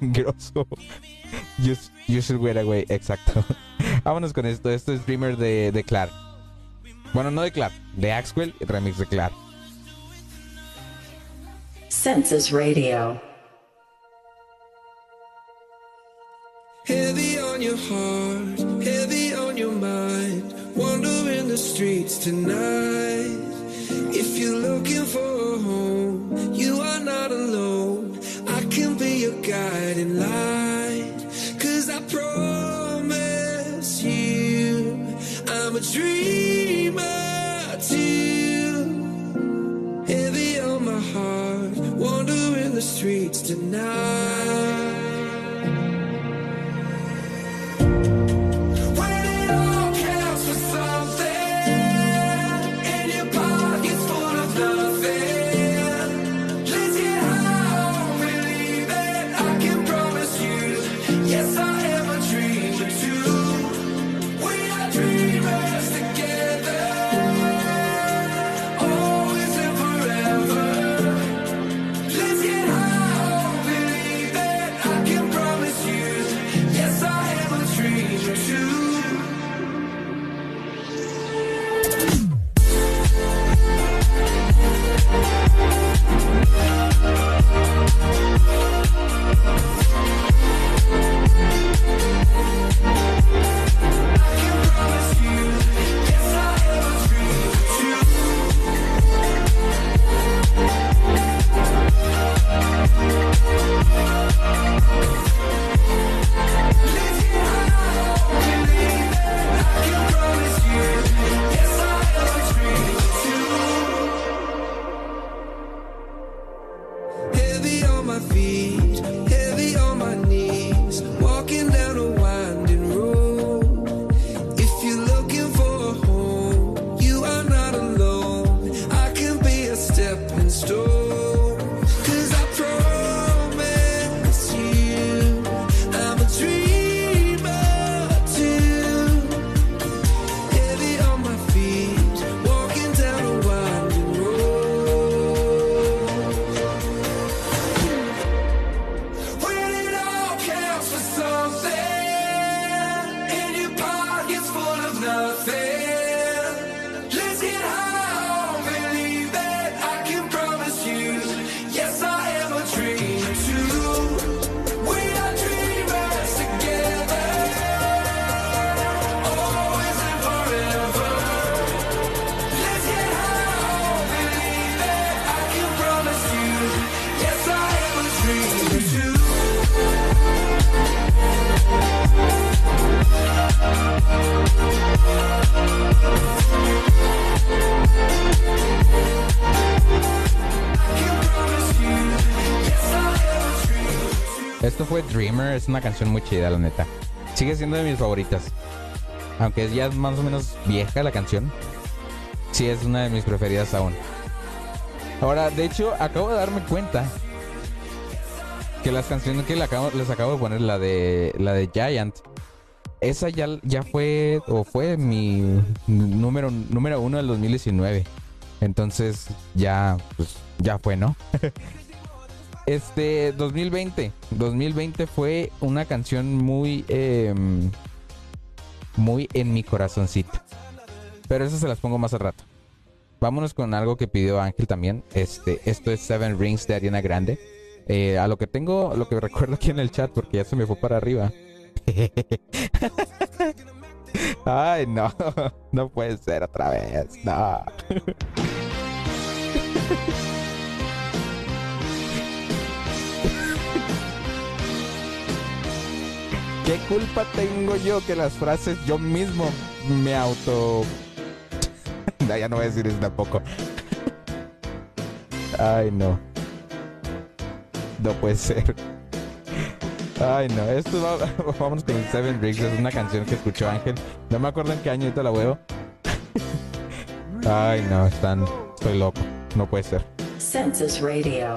Speaker 3: Ingrosso. You, you should get away. Exacto. Vámonos con esto. Esto es Dreamer de, de Clark. Bueno, no de Clark, de Axwell, remix de Clark.
Speaker 14: Census Radio.
Speaker 5: Heavy on your heart, heavy on your mind. Wandering the streets tonight. Looking for a home, you are not alone. I can be your guiding light. Cause I promise you, I'm a dreamer too. Heavy on my heart, wandering the streets tonight.
Speaker 3: Una canción muy chida, la neta. Sigue siendo de mis favoritas. Aunque ya más o menos vieja la canción. Sí, es una de mis preferidas aún. Ahora, de hecho, acabo de darme cuenta que las canciones que acabo- les acabo de poner, la de la de Giant, esa ya, ya fue o fue mi número número uno del 2019. Entonces ya pues ya fue, ¿no? este 2020, 2020 fue una canción muy em, muy en mi corazoncito. Pero eso se las pongo más al rato. Vámonos con algo que pidió Ángel también. Este, esto es Seven Rings de Ariana Grande. Eh, a lo que tengo, lo que recuerdo aquí en el chat, porque ya se me fue para arriba. Ay, no, no puede ser otra vez, no. ¿Qué culpa tengo yo que las frases yo mismo me auto... Ya no voy a decir eso tampoco. Ay, no. No puede ser. Ay, no. Esto va- vamos con Seven Rings. Es una canción que escuchó Ángel. No me acuerdo en qué año ahorita la veo. Ay, no. Están... Estoy loco. No puede ser.
Speaker 2: Census Radio.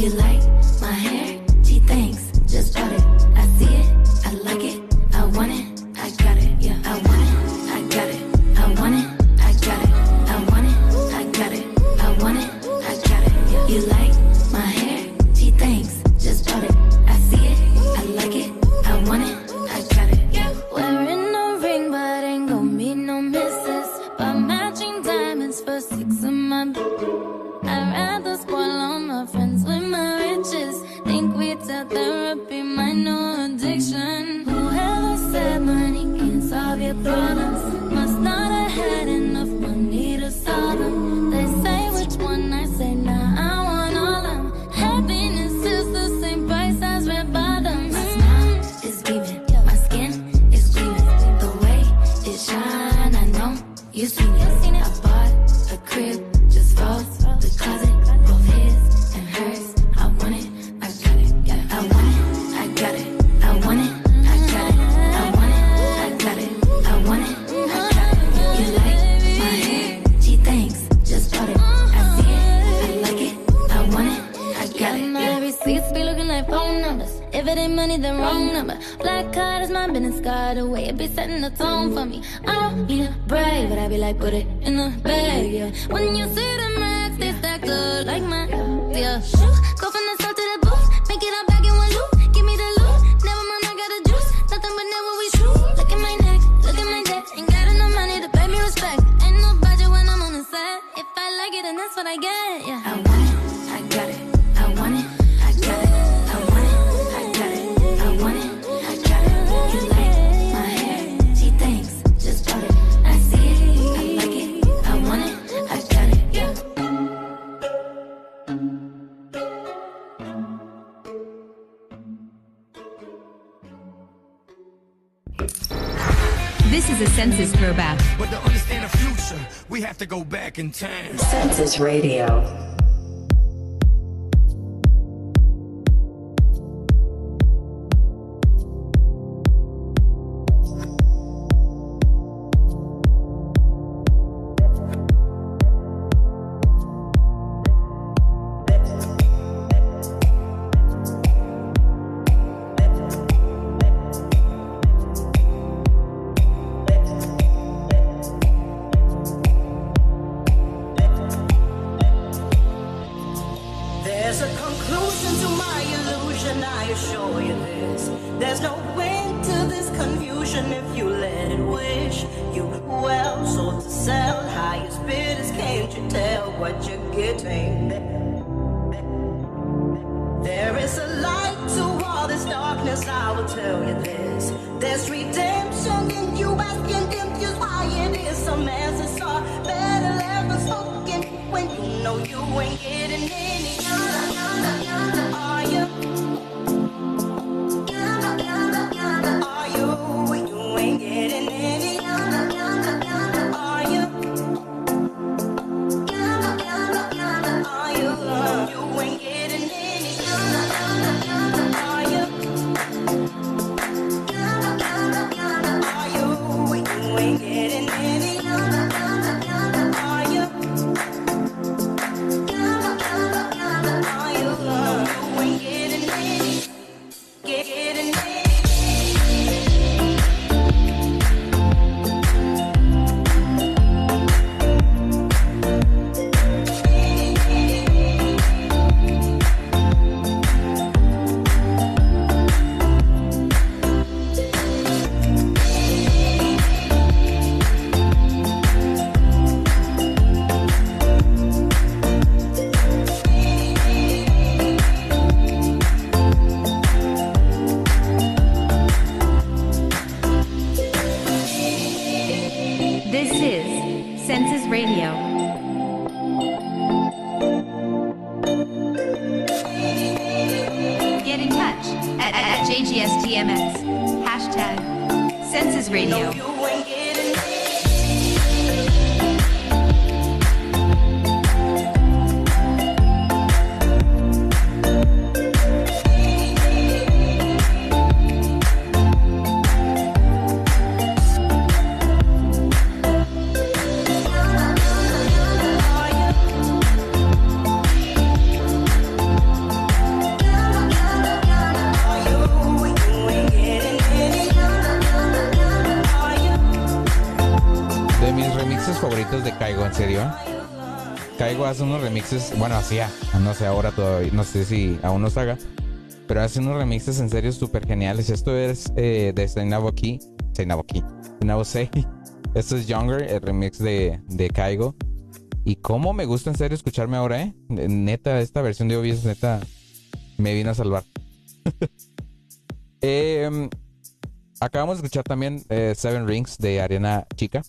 Speaker 16: You like problems must not have had enough money to solve them. Put it. Go back in
Speaker 4: time.
Speaker 2: Census Radio.
Speaker 1: Is
Speaker 17: Census Radio. Get in touch at, at, at. Hashtag Census Radio.
Speaker 3: Hace unos remixes, bueno, hacía, no sé ahora todavía, no sé si aún los haga, pero hace unos remixes en serio súper geniales. Esto es eh, de Seinabo Key, Seinabo Key, Seinabo Sei. Esto es Younger, el remix de, de Caigo. Y cómo me gusta en serio escucharme ahora, ¿eh? Neta, esta versión de Obvious, neta, me vino a salvar. Em, acabamos de escuchar también eh, Seven Rings de Ariana Chica.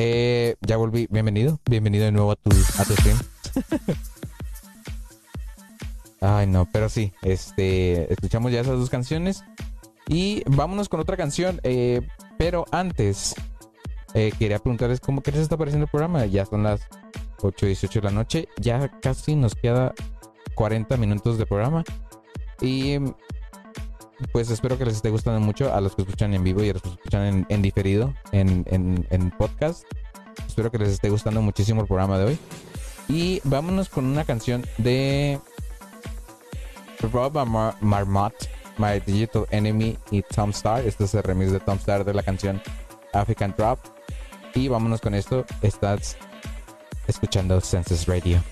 Speaker 3: Eh, ya volví, bienvenido, bienvenido de nuevo a tu, a tu stream. Ay, no, pero sí, este, escuchamos ya esas dos canciones y vámonos con otra canción. eh, pero antes, eh, quería preguntarles cómo les está pareciendo el programa. Ya son las 8 y 18 de la noche, ya casi nos queda 40 minutos de programa y pues espero que les esté gustando mucho a los que escuchan en vivo y a los que escuchan en, en diferido, en, en- en podcast. Espero que les esté gustando muchísimo el programa de hoy. Y vámonos con una canción de Rob Mar Marmot, My Digital Enemy y Tom Star. Este es el remix de Tom Star de la canción African Drop. Y vámonos con esto. Estás escuchando Census Radio.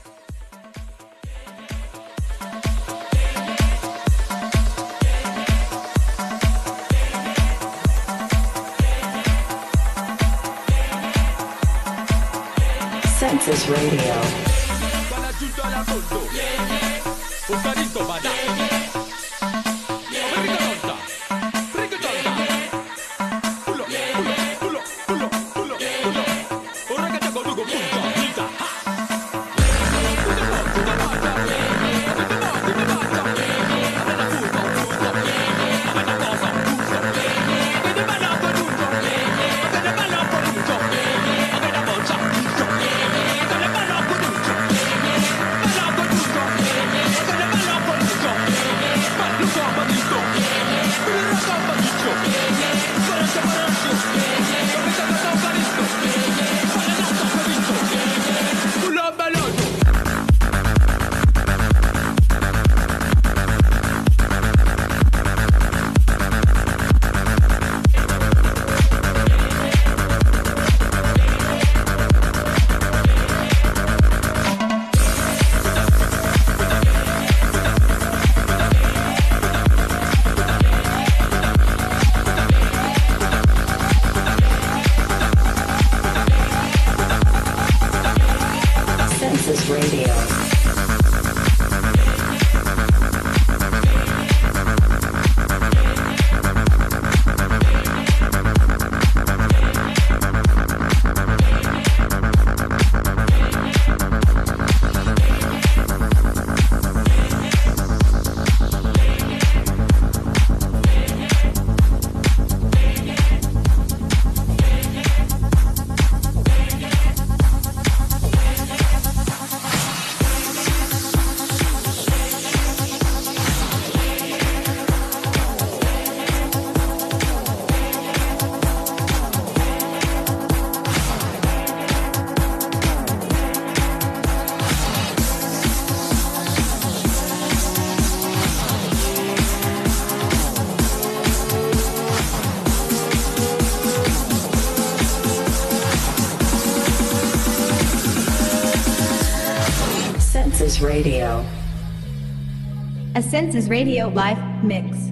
Speaker 18: Census Radio.
Speaker 19: A Census Radio live mix.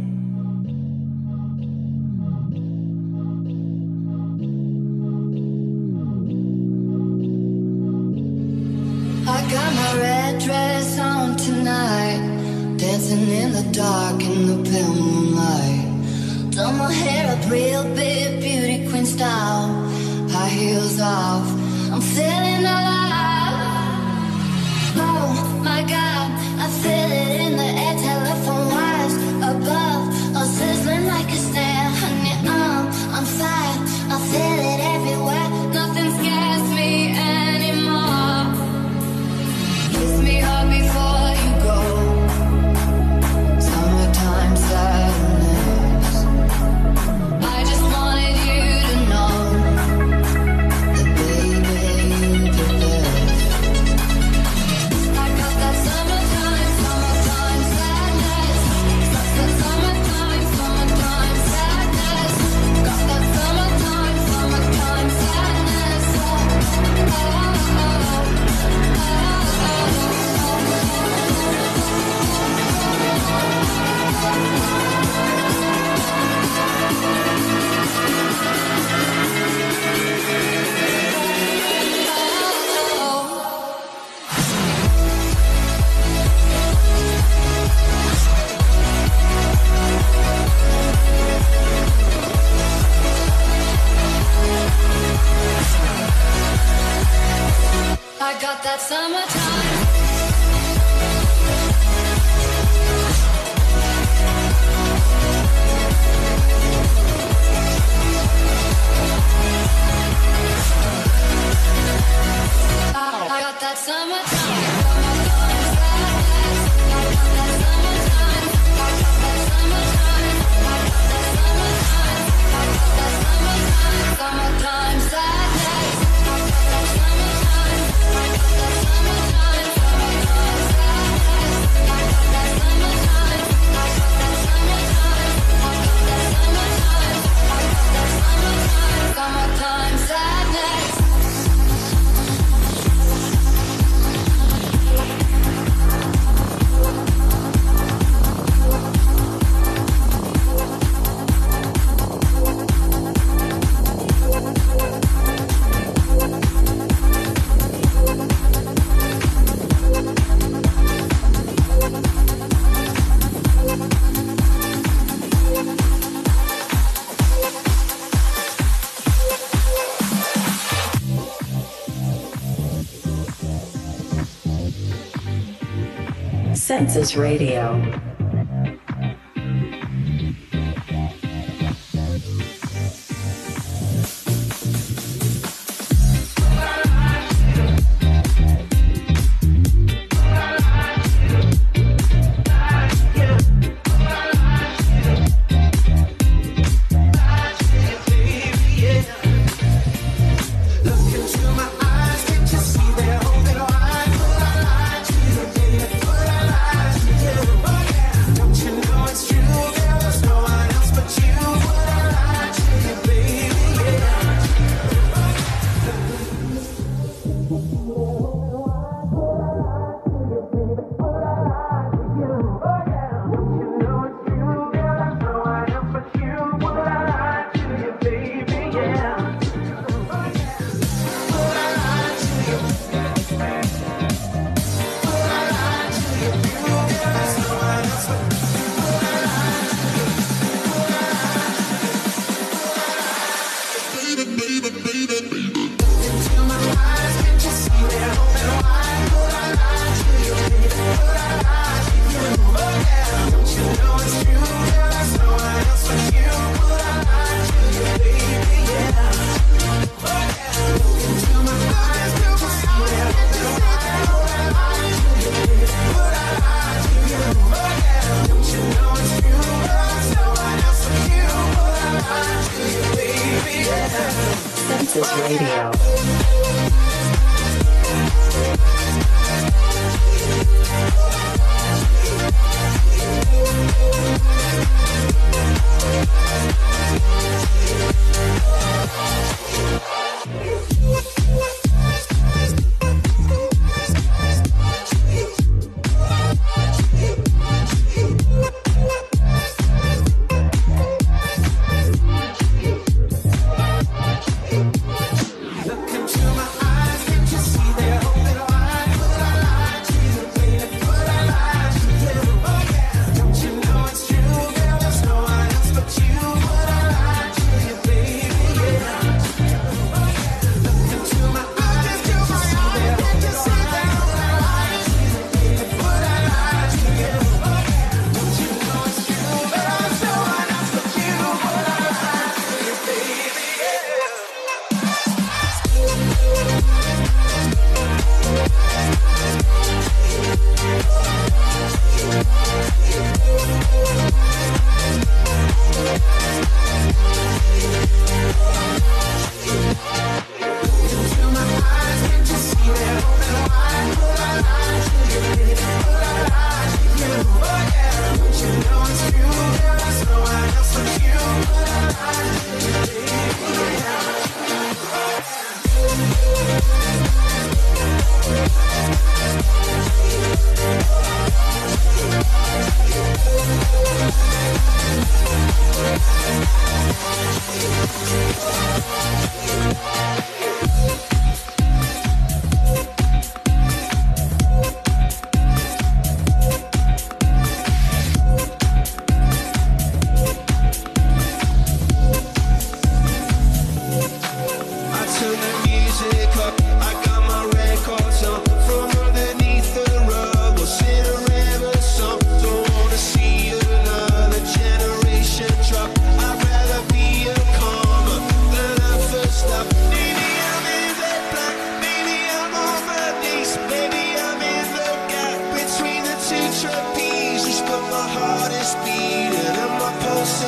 Speaker 5: Census Radio.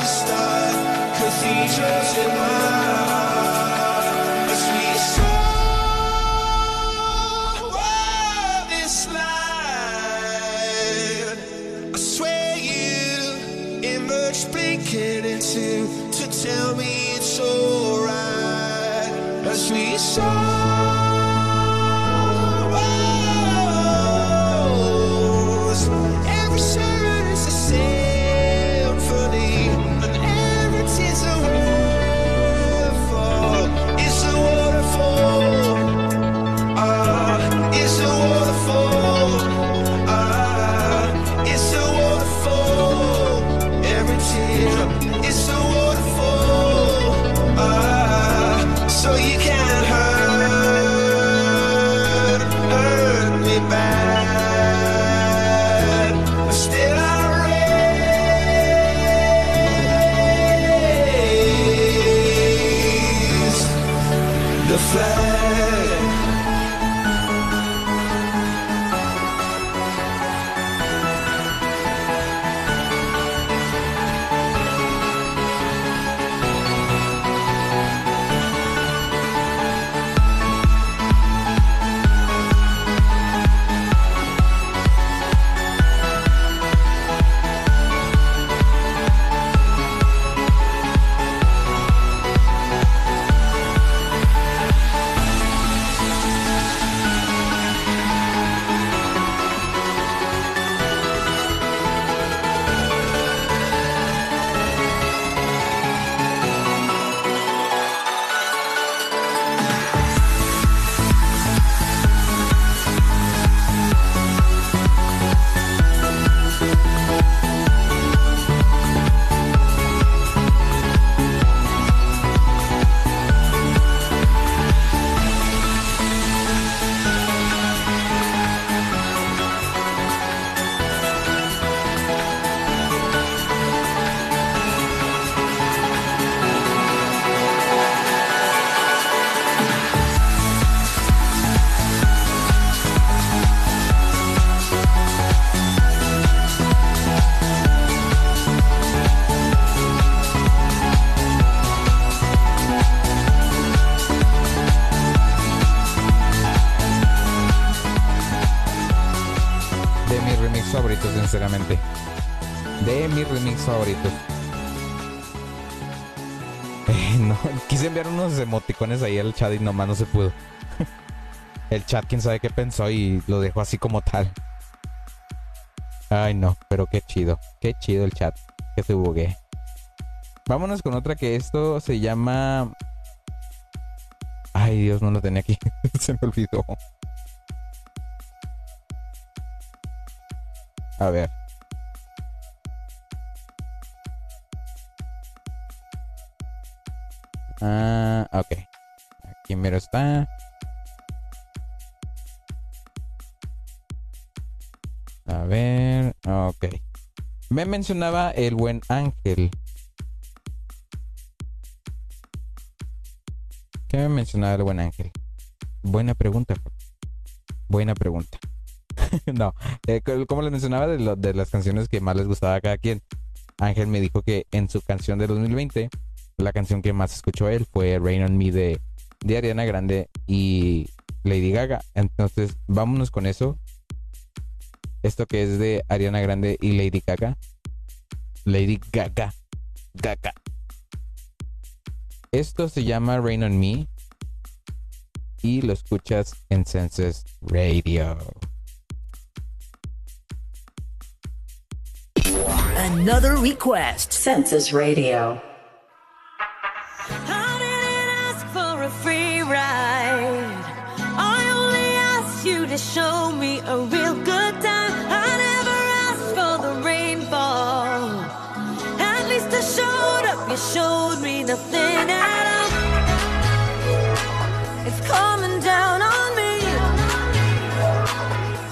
Speaker 5: Start. Cathedrals in my
Speaker 3: chat y nomás no se pudo. El chat, quién sabe qué pensó y lo dejó así como tal. Ay, no, pero qué chido. Qué chido el chat. Que se bugué. Vámonos con otra que esto se llama. Ay, Dios, no lo tenía aquí. se me olvidó. A ver. Ah, ok. Aquí mero está. A ver, ok. Me mencionaba el buen Ángel. ¿Qué me mencionaba el buen Ángel? Buena pregunta. Buena pregunta. no, eh, co- como les mencionaba de, lo- de las canciones que más les gustaba a cada quien, Ángel me dijo que en su canción de 2020, la canción que más escuchó él fue Rain on Me de, de Ariana Grande y Lady Gaga. Entonces, vámonos con eso. Esto que es de Ariana Grande y Lady Gaga. Lady Gaga. Gaga. Esto se llama Rain on Me y lo escuchas en Senses Radio.
Speaker 8: Another request. Census Radio.
Speaker 20: Show me a real good time. I never asked for the rainfall. At least I showed up. You showed me nothing at all. It's coming down on me.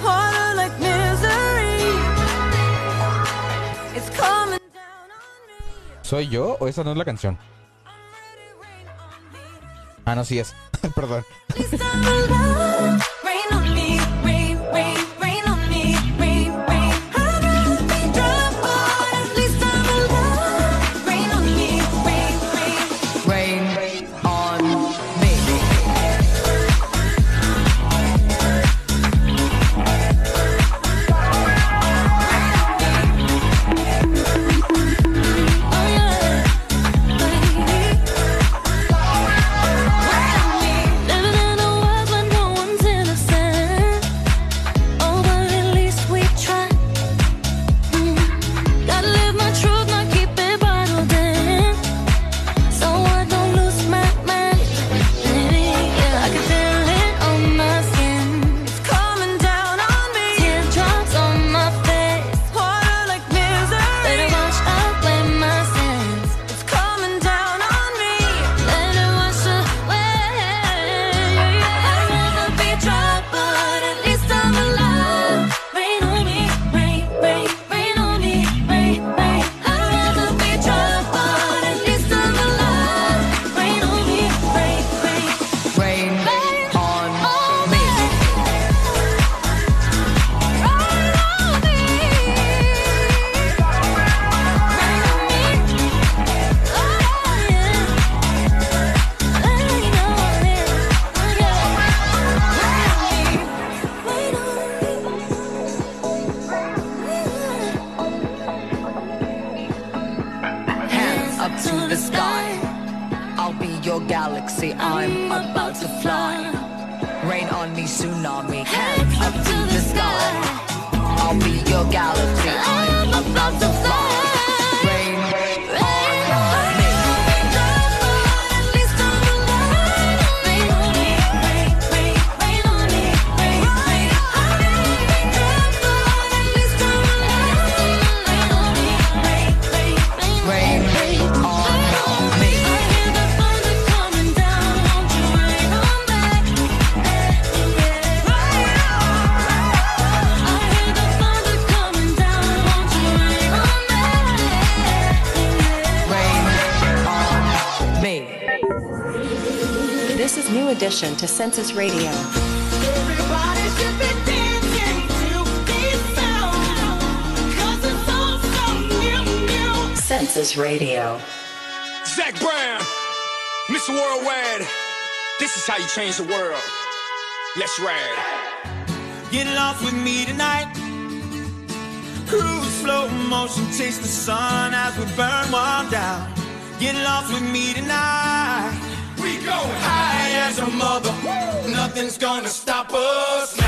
Speaker 20: Water like misery. It's coming.
Speaker 3: ¿Soy yo o esa no es la canción? Ah, no, sí es. Perdón.
Speaker 8: New,
Speaker 21: new.
Speaker 8: Census Radio.
Speaker 4: Zach Brown, Mr. Worldwide. This is how you change the world. Let's ride.
Speaker 22: Get lost with me tonight. Cruise slow motion, chase the sun as we burn one down. Get lost with me tonight.
Speaker 4: We go high as a mother. Nothing's gonna stop us now.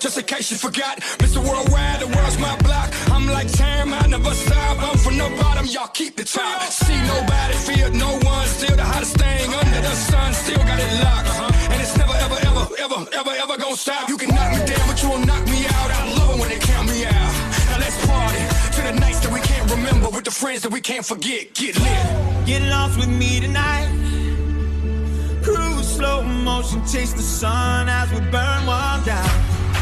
Speaker 4: Just in case you forgot. Mr. Worldwide, the world's my block. I'm like time, I never stop. I'm from the bottom, y'all keep the top. See nobody, fear no one. Still the hottest thing under the sun, still got it locked. And it's never, ever, ever, ever, ever, ever gonna stop. You can knock me down, but you won't knock me out. I love it when they count me out. Now let's party to the nights that we can't remember with the friends that we can't forget. Get lit.
Speaker 22: Get lost with me tonight. Cruise slow motion, chase the sun as we burn one down.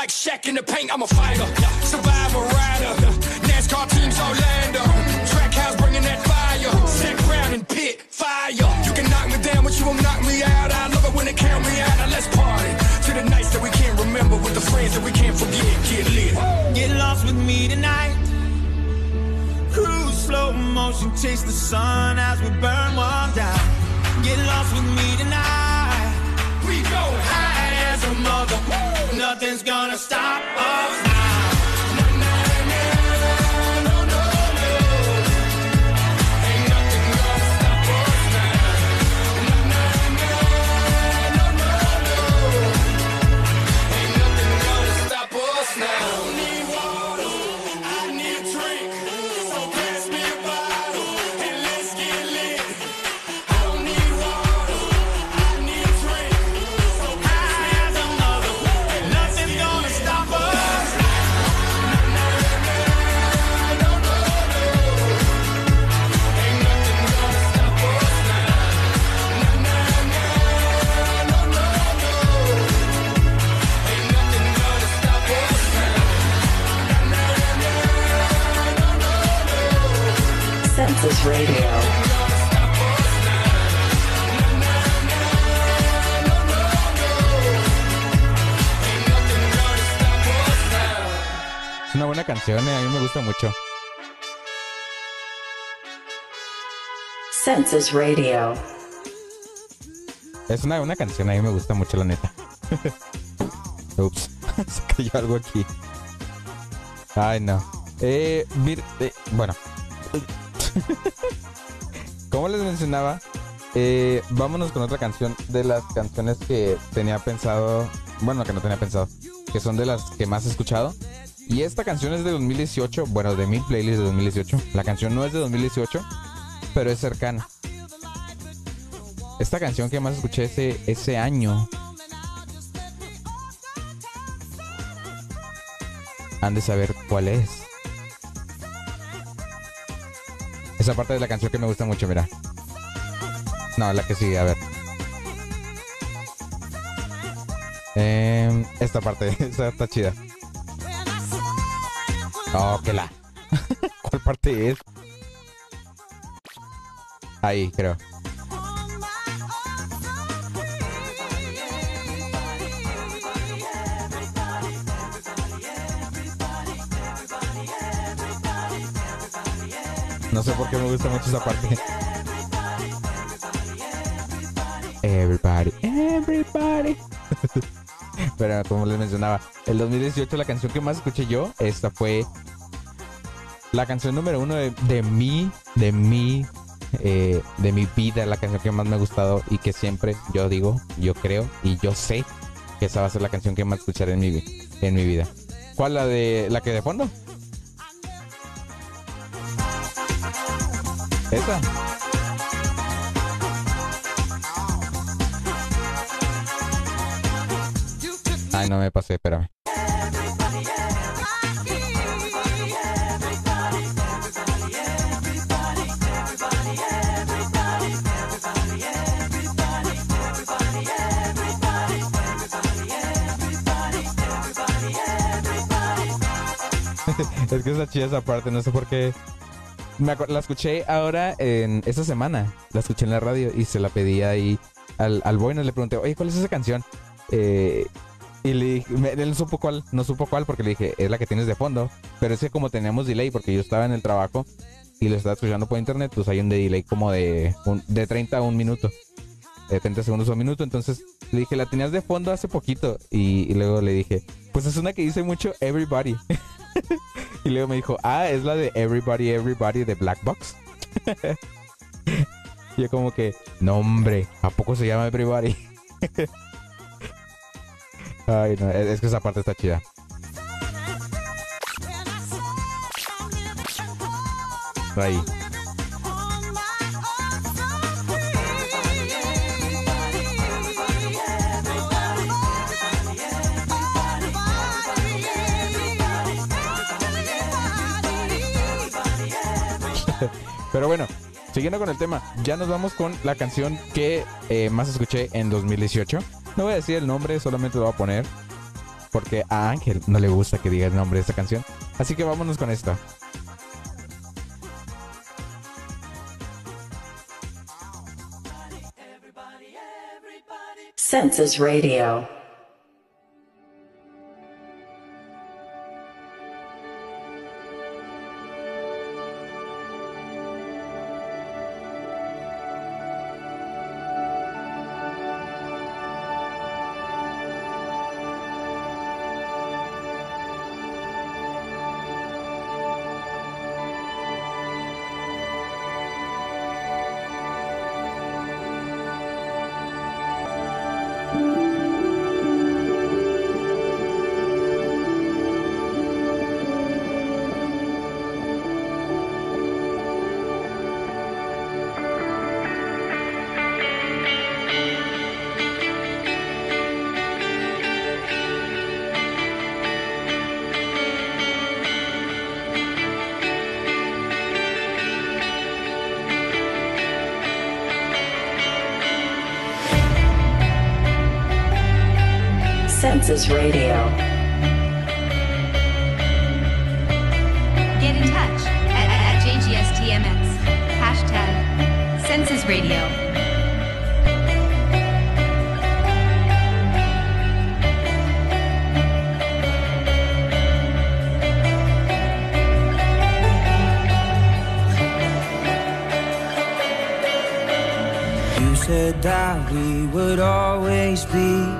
Speaker 4: like Shaq in the paint. I'm a fighter, survivor, rider. NASCAR teams Orlando. Track house bringing that fire. Zach Brown and Pit, fire. You can knock me down, but you won't knock me out. I love it when they count me out. Now let's party to the nights that we can't remember with the friends that we can't forget. Get lit.
Speaker 22: Get lost with me tonight. Cruise slow motion, chase the sun as we burn one down. Get lost with me tonight.
Speaker 4: We go high as a mother.
Speaker 22: Nothing's gonna stop us
Speaker 3: buena canción, eh, a mí me gusta mucho.
Speaker 8: Census Radio.
Speaker 3: Es una buena canción, a mí me gusta mucho, la neta. Ups, se cayó algo aquí. Ay, no. Eh, mir- eh, bueno. Como les mencionaba, eh, vámonos con otra canción de las canciones que tenía pensado. Bueno, que no tenía pensado. Que son de las que más he escuchado. Y esta canción es de 2018. Bueno, de mi playlist de 2018. La canción no es de 2018, pero es cercana. Esta canción que más escuché ese, ese año. Han de saber cuál es. Esa parte de la canción que me gusta mucho, mira. No, la que sigue, a ver. Em, esta parte, esta está chida. Oh, que la. ¿Cuál parte es? Ahí, creo. No sé por qué me gusta mucho esa parte. Everybody, everybody. Pero como les mencionaba, el 2018 la canción que más escuché yo, esta fue la canción número uno de, de mi, de mi, eh, de mi vida, la canción que más me ha gustado y que siempre yo digo, yo creo y yo sé que esa va a ser la canción que más escucharé en mi, en mi vida. ¿Cuál la de la que de fondo? Esa. Ay, no me pasé, espérame. es que está chida esa parte, no sé por qué. La escuché ahora en esta semana. La escuché en la radio y se la pedí ahí al, al Boyner. Le pregunté, oye, ¿cuál es esa canción? Eh, y le dije, él supo cuál, no supo cuál porque le dije, es la que tienes de fondo. Pero es que como teníamos delay, porque yo estaba en el trabajo y lo estaba escuchando por internet, pues hay un delay como de, un- de 30 a un minuto. De 30 segundos a un minuto. Entonces le dije, la tenías de fondo hace poquito. Y, luego le dije, pues es una que dice mucho Everybody. y luego me dijo, ah, es la de Everybody, Everybody de Black Box. yo como que, no hombre, ¿a poco se llama Everybody? Ay, no, es que esa parte está chida. Ahí. Pero bueno, siguiendo con el tema, ya nos vamos con la canción que eh, más escuché en 2018. No voy a decir el nombre, solamente lo voy a poner. Porque a Ángel no le gusta que diga el nombre de esta canción. Así que vámonos con esta.
Speaker 2: Census Radio. Census Radio.
Speaker 11: Get in touch at, at, at JGSTMX. Hashtag Census Radio.
Speaker 5: You said that we would always be.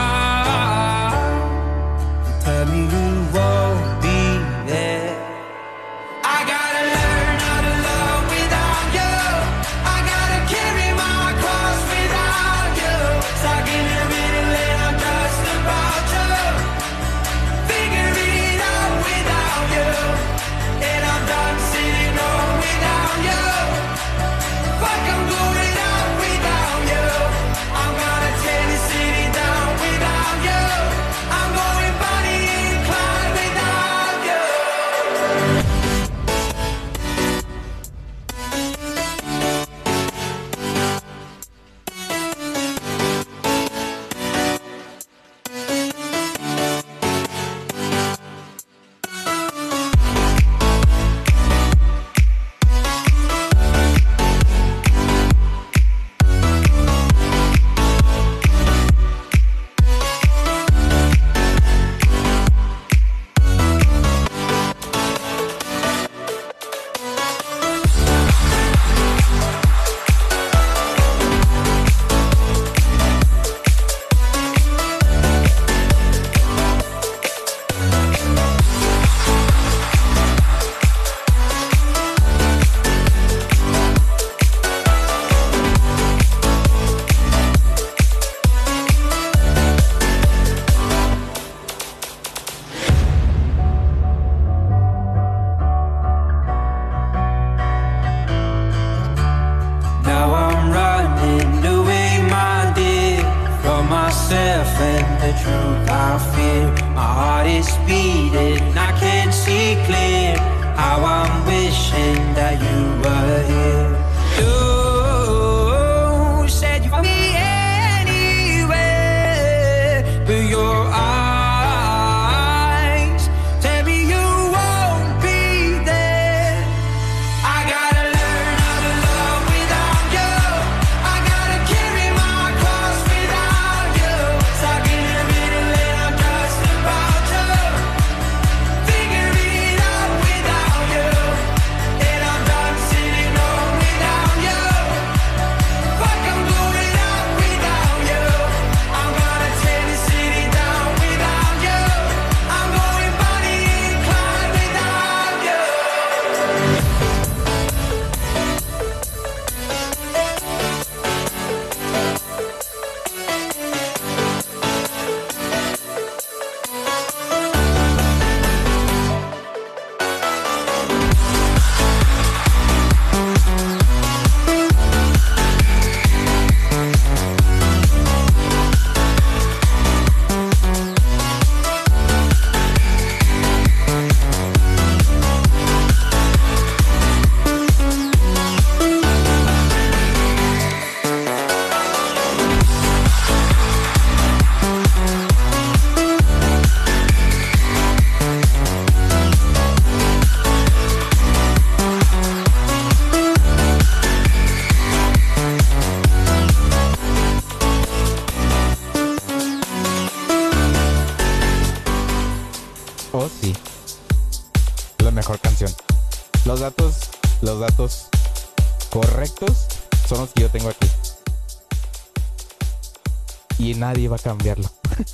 Speaker 3: cambiarlo.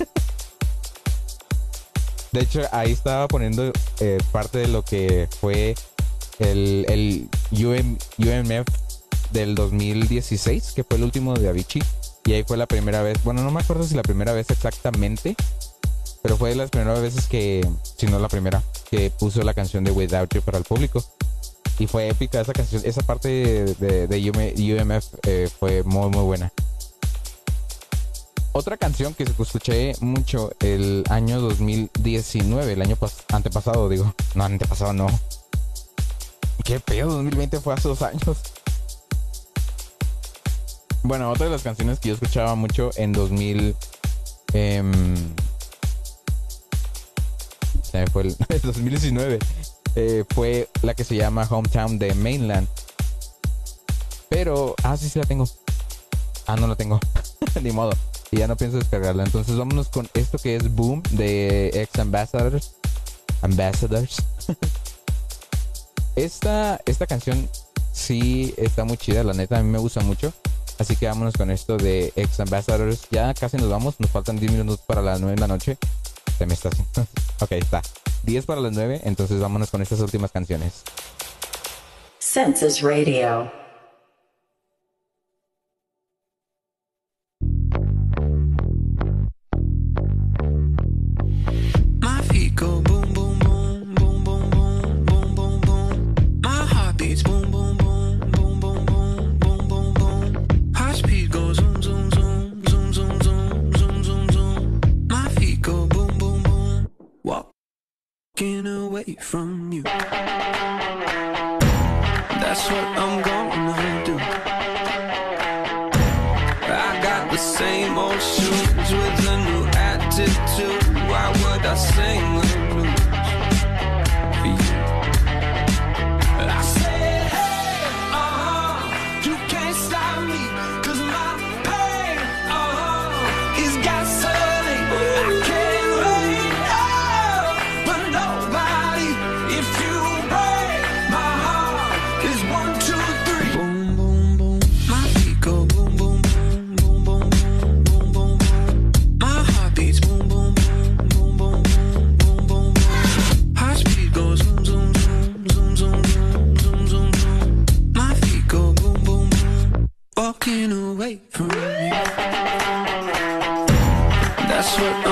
Speaker 3: De hecho, ahí estaba poniendo eh, parte de lo que fue el, el UM UMF del 2016, que fue el último de Avicii. Y ahí fue la primera vez, bueno, no me acuerdo si la primera vez exactamente, pero fue de las primeras veces que, si no la primera, que puso la canción de Without You para el público. Y fue épica esa canción, esa parte de, UM UMF eh, fue muy, muy buena. Otra canción que escuché mucho el año 2019, el año pas- antepasado, digo. No, antepasado no. ¿Qué pedo? 2020 fue hace dos años. Bueno, otra de las canciones que yo escuchaba mucho en 2000... em, se me fue el 2019. eh, fue la que se llama Hometown de Mainland. Pero, ah, sí, sí la tengo. Ah, no la tengo. Ni modo. Y ya no pienso descargarla. Entonces vámonos con esto que es Boom de Ex Ambassadors. Ambassadors. esta, esta canción sí está muy chida, la neta, a mí me gusta mucho. Así que vámonos con esto de Ex Ambassadors. Ya casi nos vamos, nos faltan 10 minutos para las 9 de la noche. Se me está haciendo. ok, está. 10 para las 9, entonces vámonos con estas últimas canciones.
Speaker 2: Census Radio.
Speaker 5: Away from you. That's what I'm away from you. That's what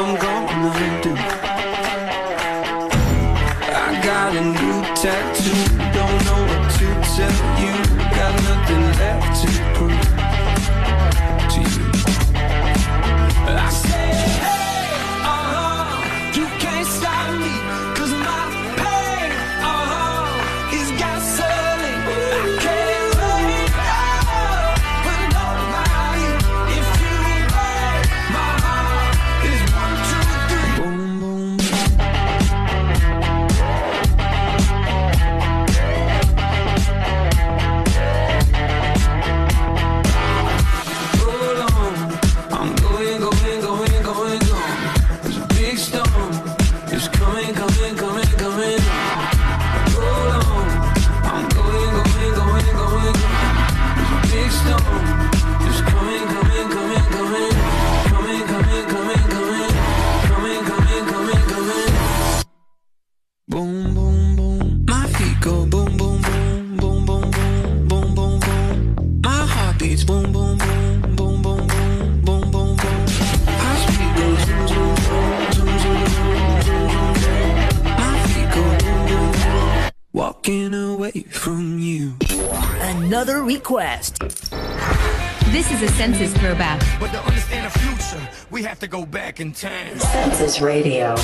Speaker 1: Census Throwback.
Speaker 4: But to understand the future, we have to go back in time.
Speaker 23: Census Radio.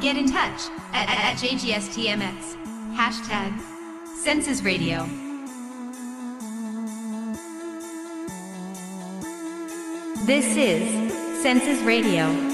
Speaker 1: Get in touch at, at, at JGSTMX. Hashtag Senses Radio. This is Senses Radio.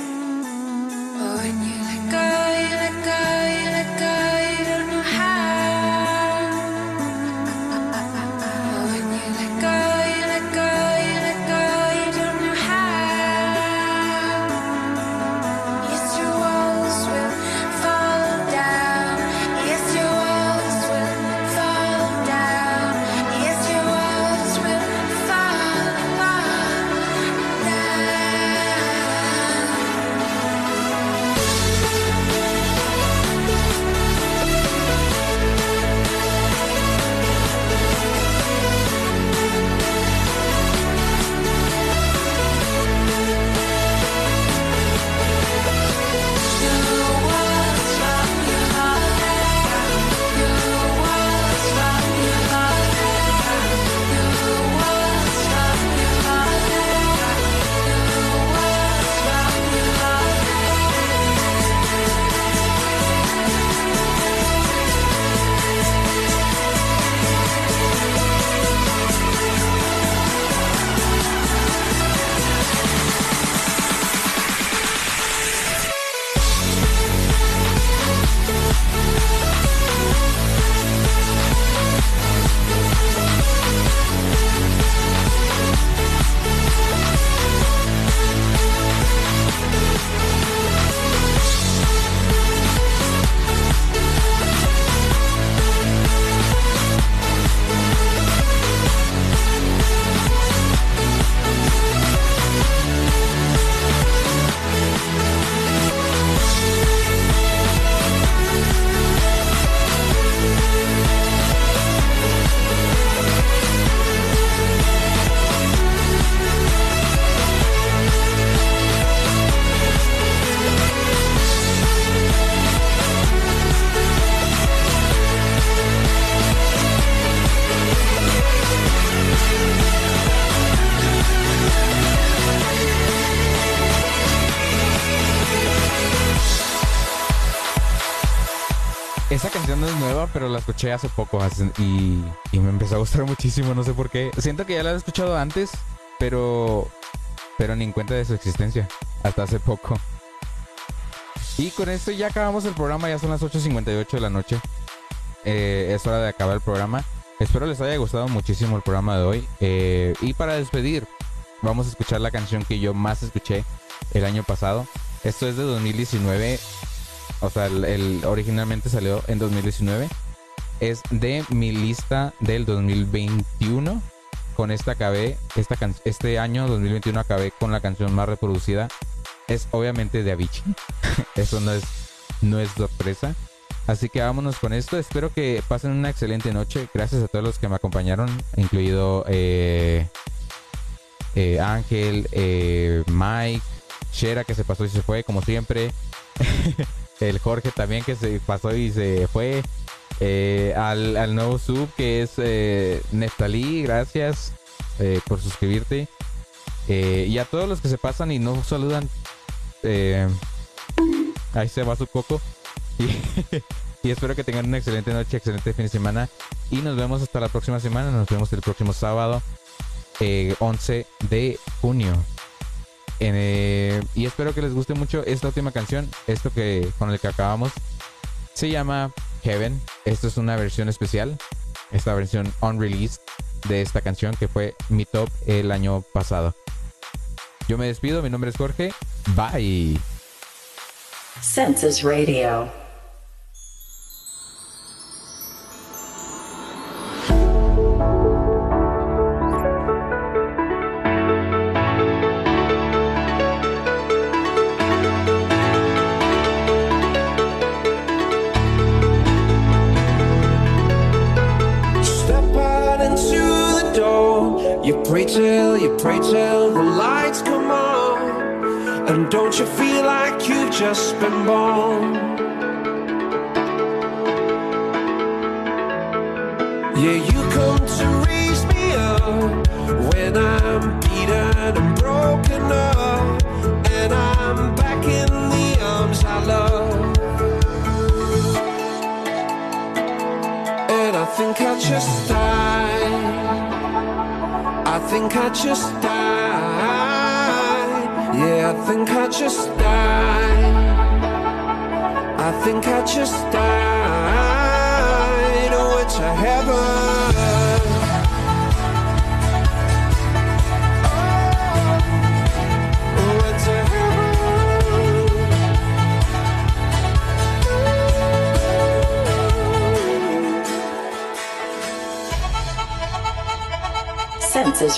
Speaker 3: Escuché hace poco y, y me empezó a gustar muchísimo, no sé por qué. Siento que ya la he escuchado antes, pero pero ni en cuenta de su existencia hasta hace poco. Y con esto ya acabamos el programa, ya son las 8.58 de la noche. Eh, es hora de acabar el programa. Espero les haya gustado muchísimo el programa de hoy. Eh, y para despedir, vamos a escuchar la canción que yo más escuché el año pasado. Esto es de 2019. O sea, el, el- originalmente salió en 2019. Es de mi lista del 2021. Con esta acabé, esta can- este año 2021 acabé con la canción más reproducida. Es obviamente de Avicii. Eso no es, no es sorpresa. Así que vámonos con esto. Espero que pasen una excelente noche. Gracias a todos los que me acompañaron, incluido eh, eh, Ángel, eh, Mike, Shera que se pasó y se fue, como siempre. El Jorge también que se pasó y se fue. Eh, al, al nuevo sub que es eh, Neftalí, gracias eh, por suscribirte. Eh, y a todos los que se pasan y no saludan, ahí se va su coco. Y, y espero que tengan una excelente noche, excelente fin de semana. Y nos vemos hasta la próxima semana. Nos vemos el próximo sábado, eh, 11 de junio. Y espero que les guste mucho esta última canción, esto que con el que acabamos. Se llama Heaven. Esto es una versión especial. Esta versión unreleased de esta canción que fue mi top el año pasado. Yo me despido, mi nombre es Jorge. Bye.
Speaker 2: Census Radio.
Speaker 5: You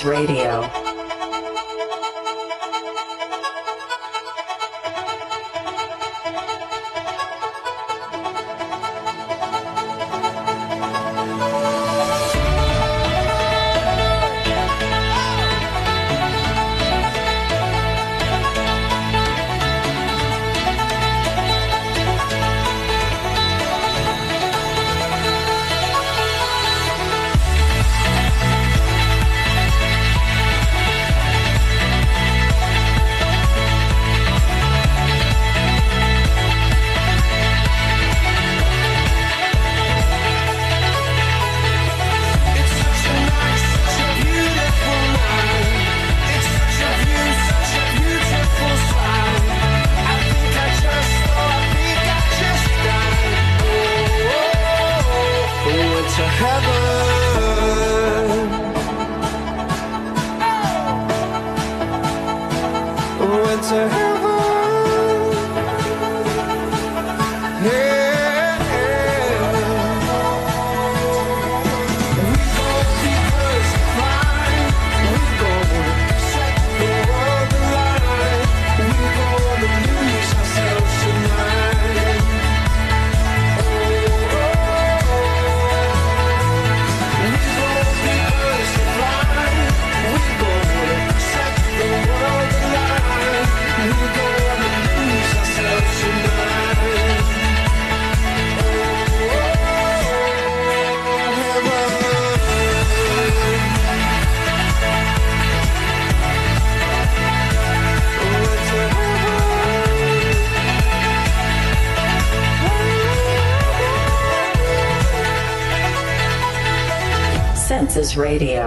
Speaker 2: Radio.
Speaker 8: Radio.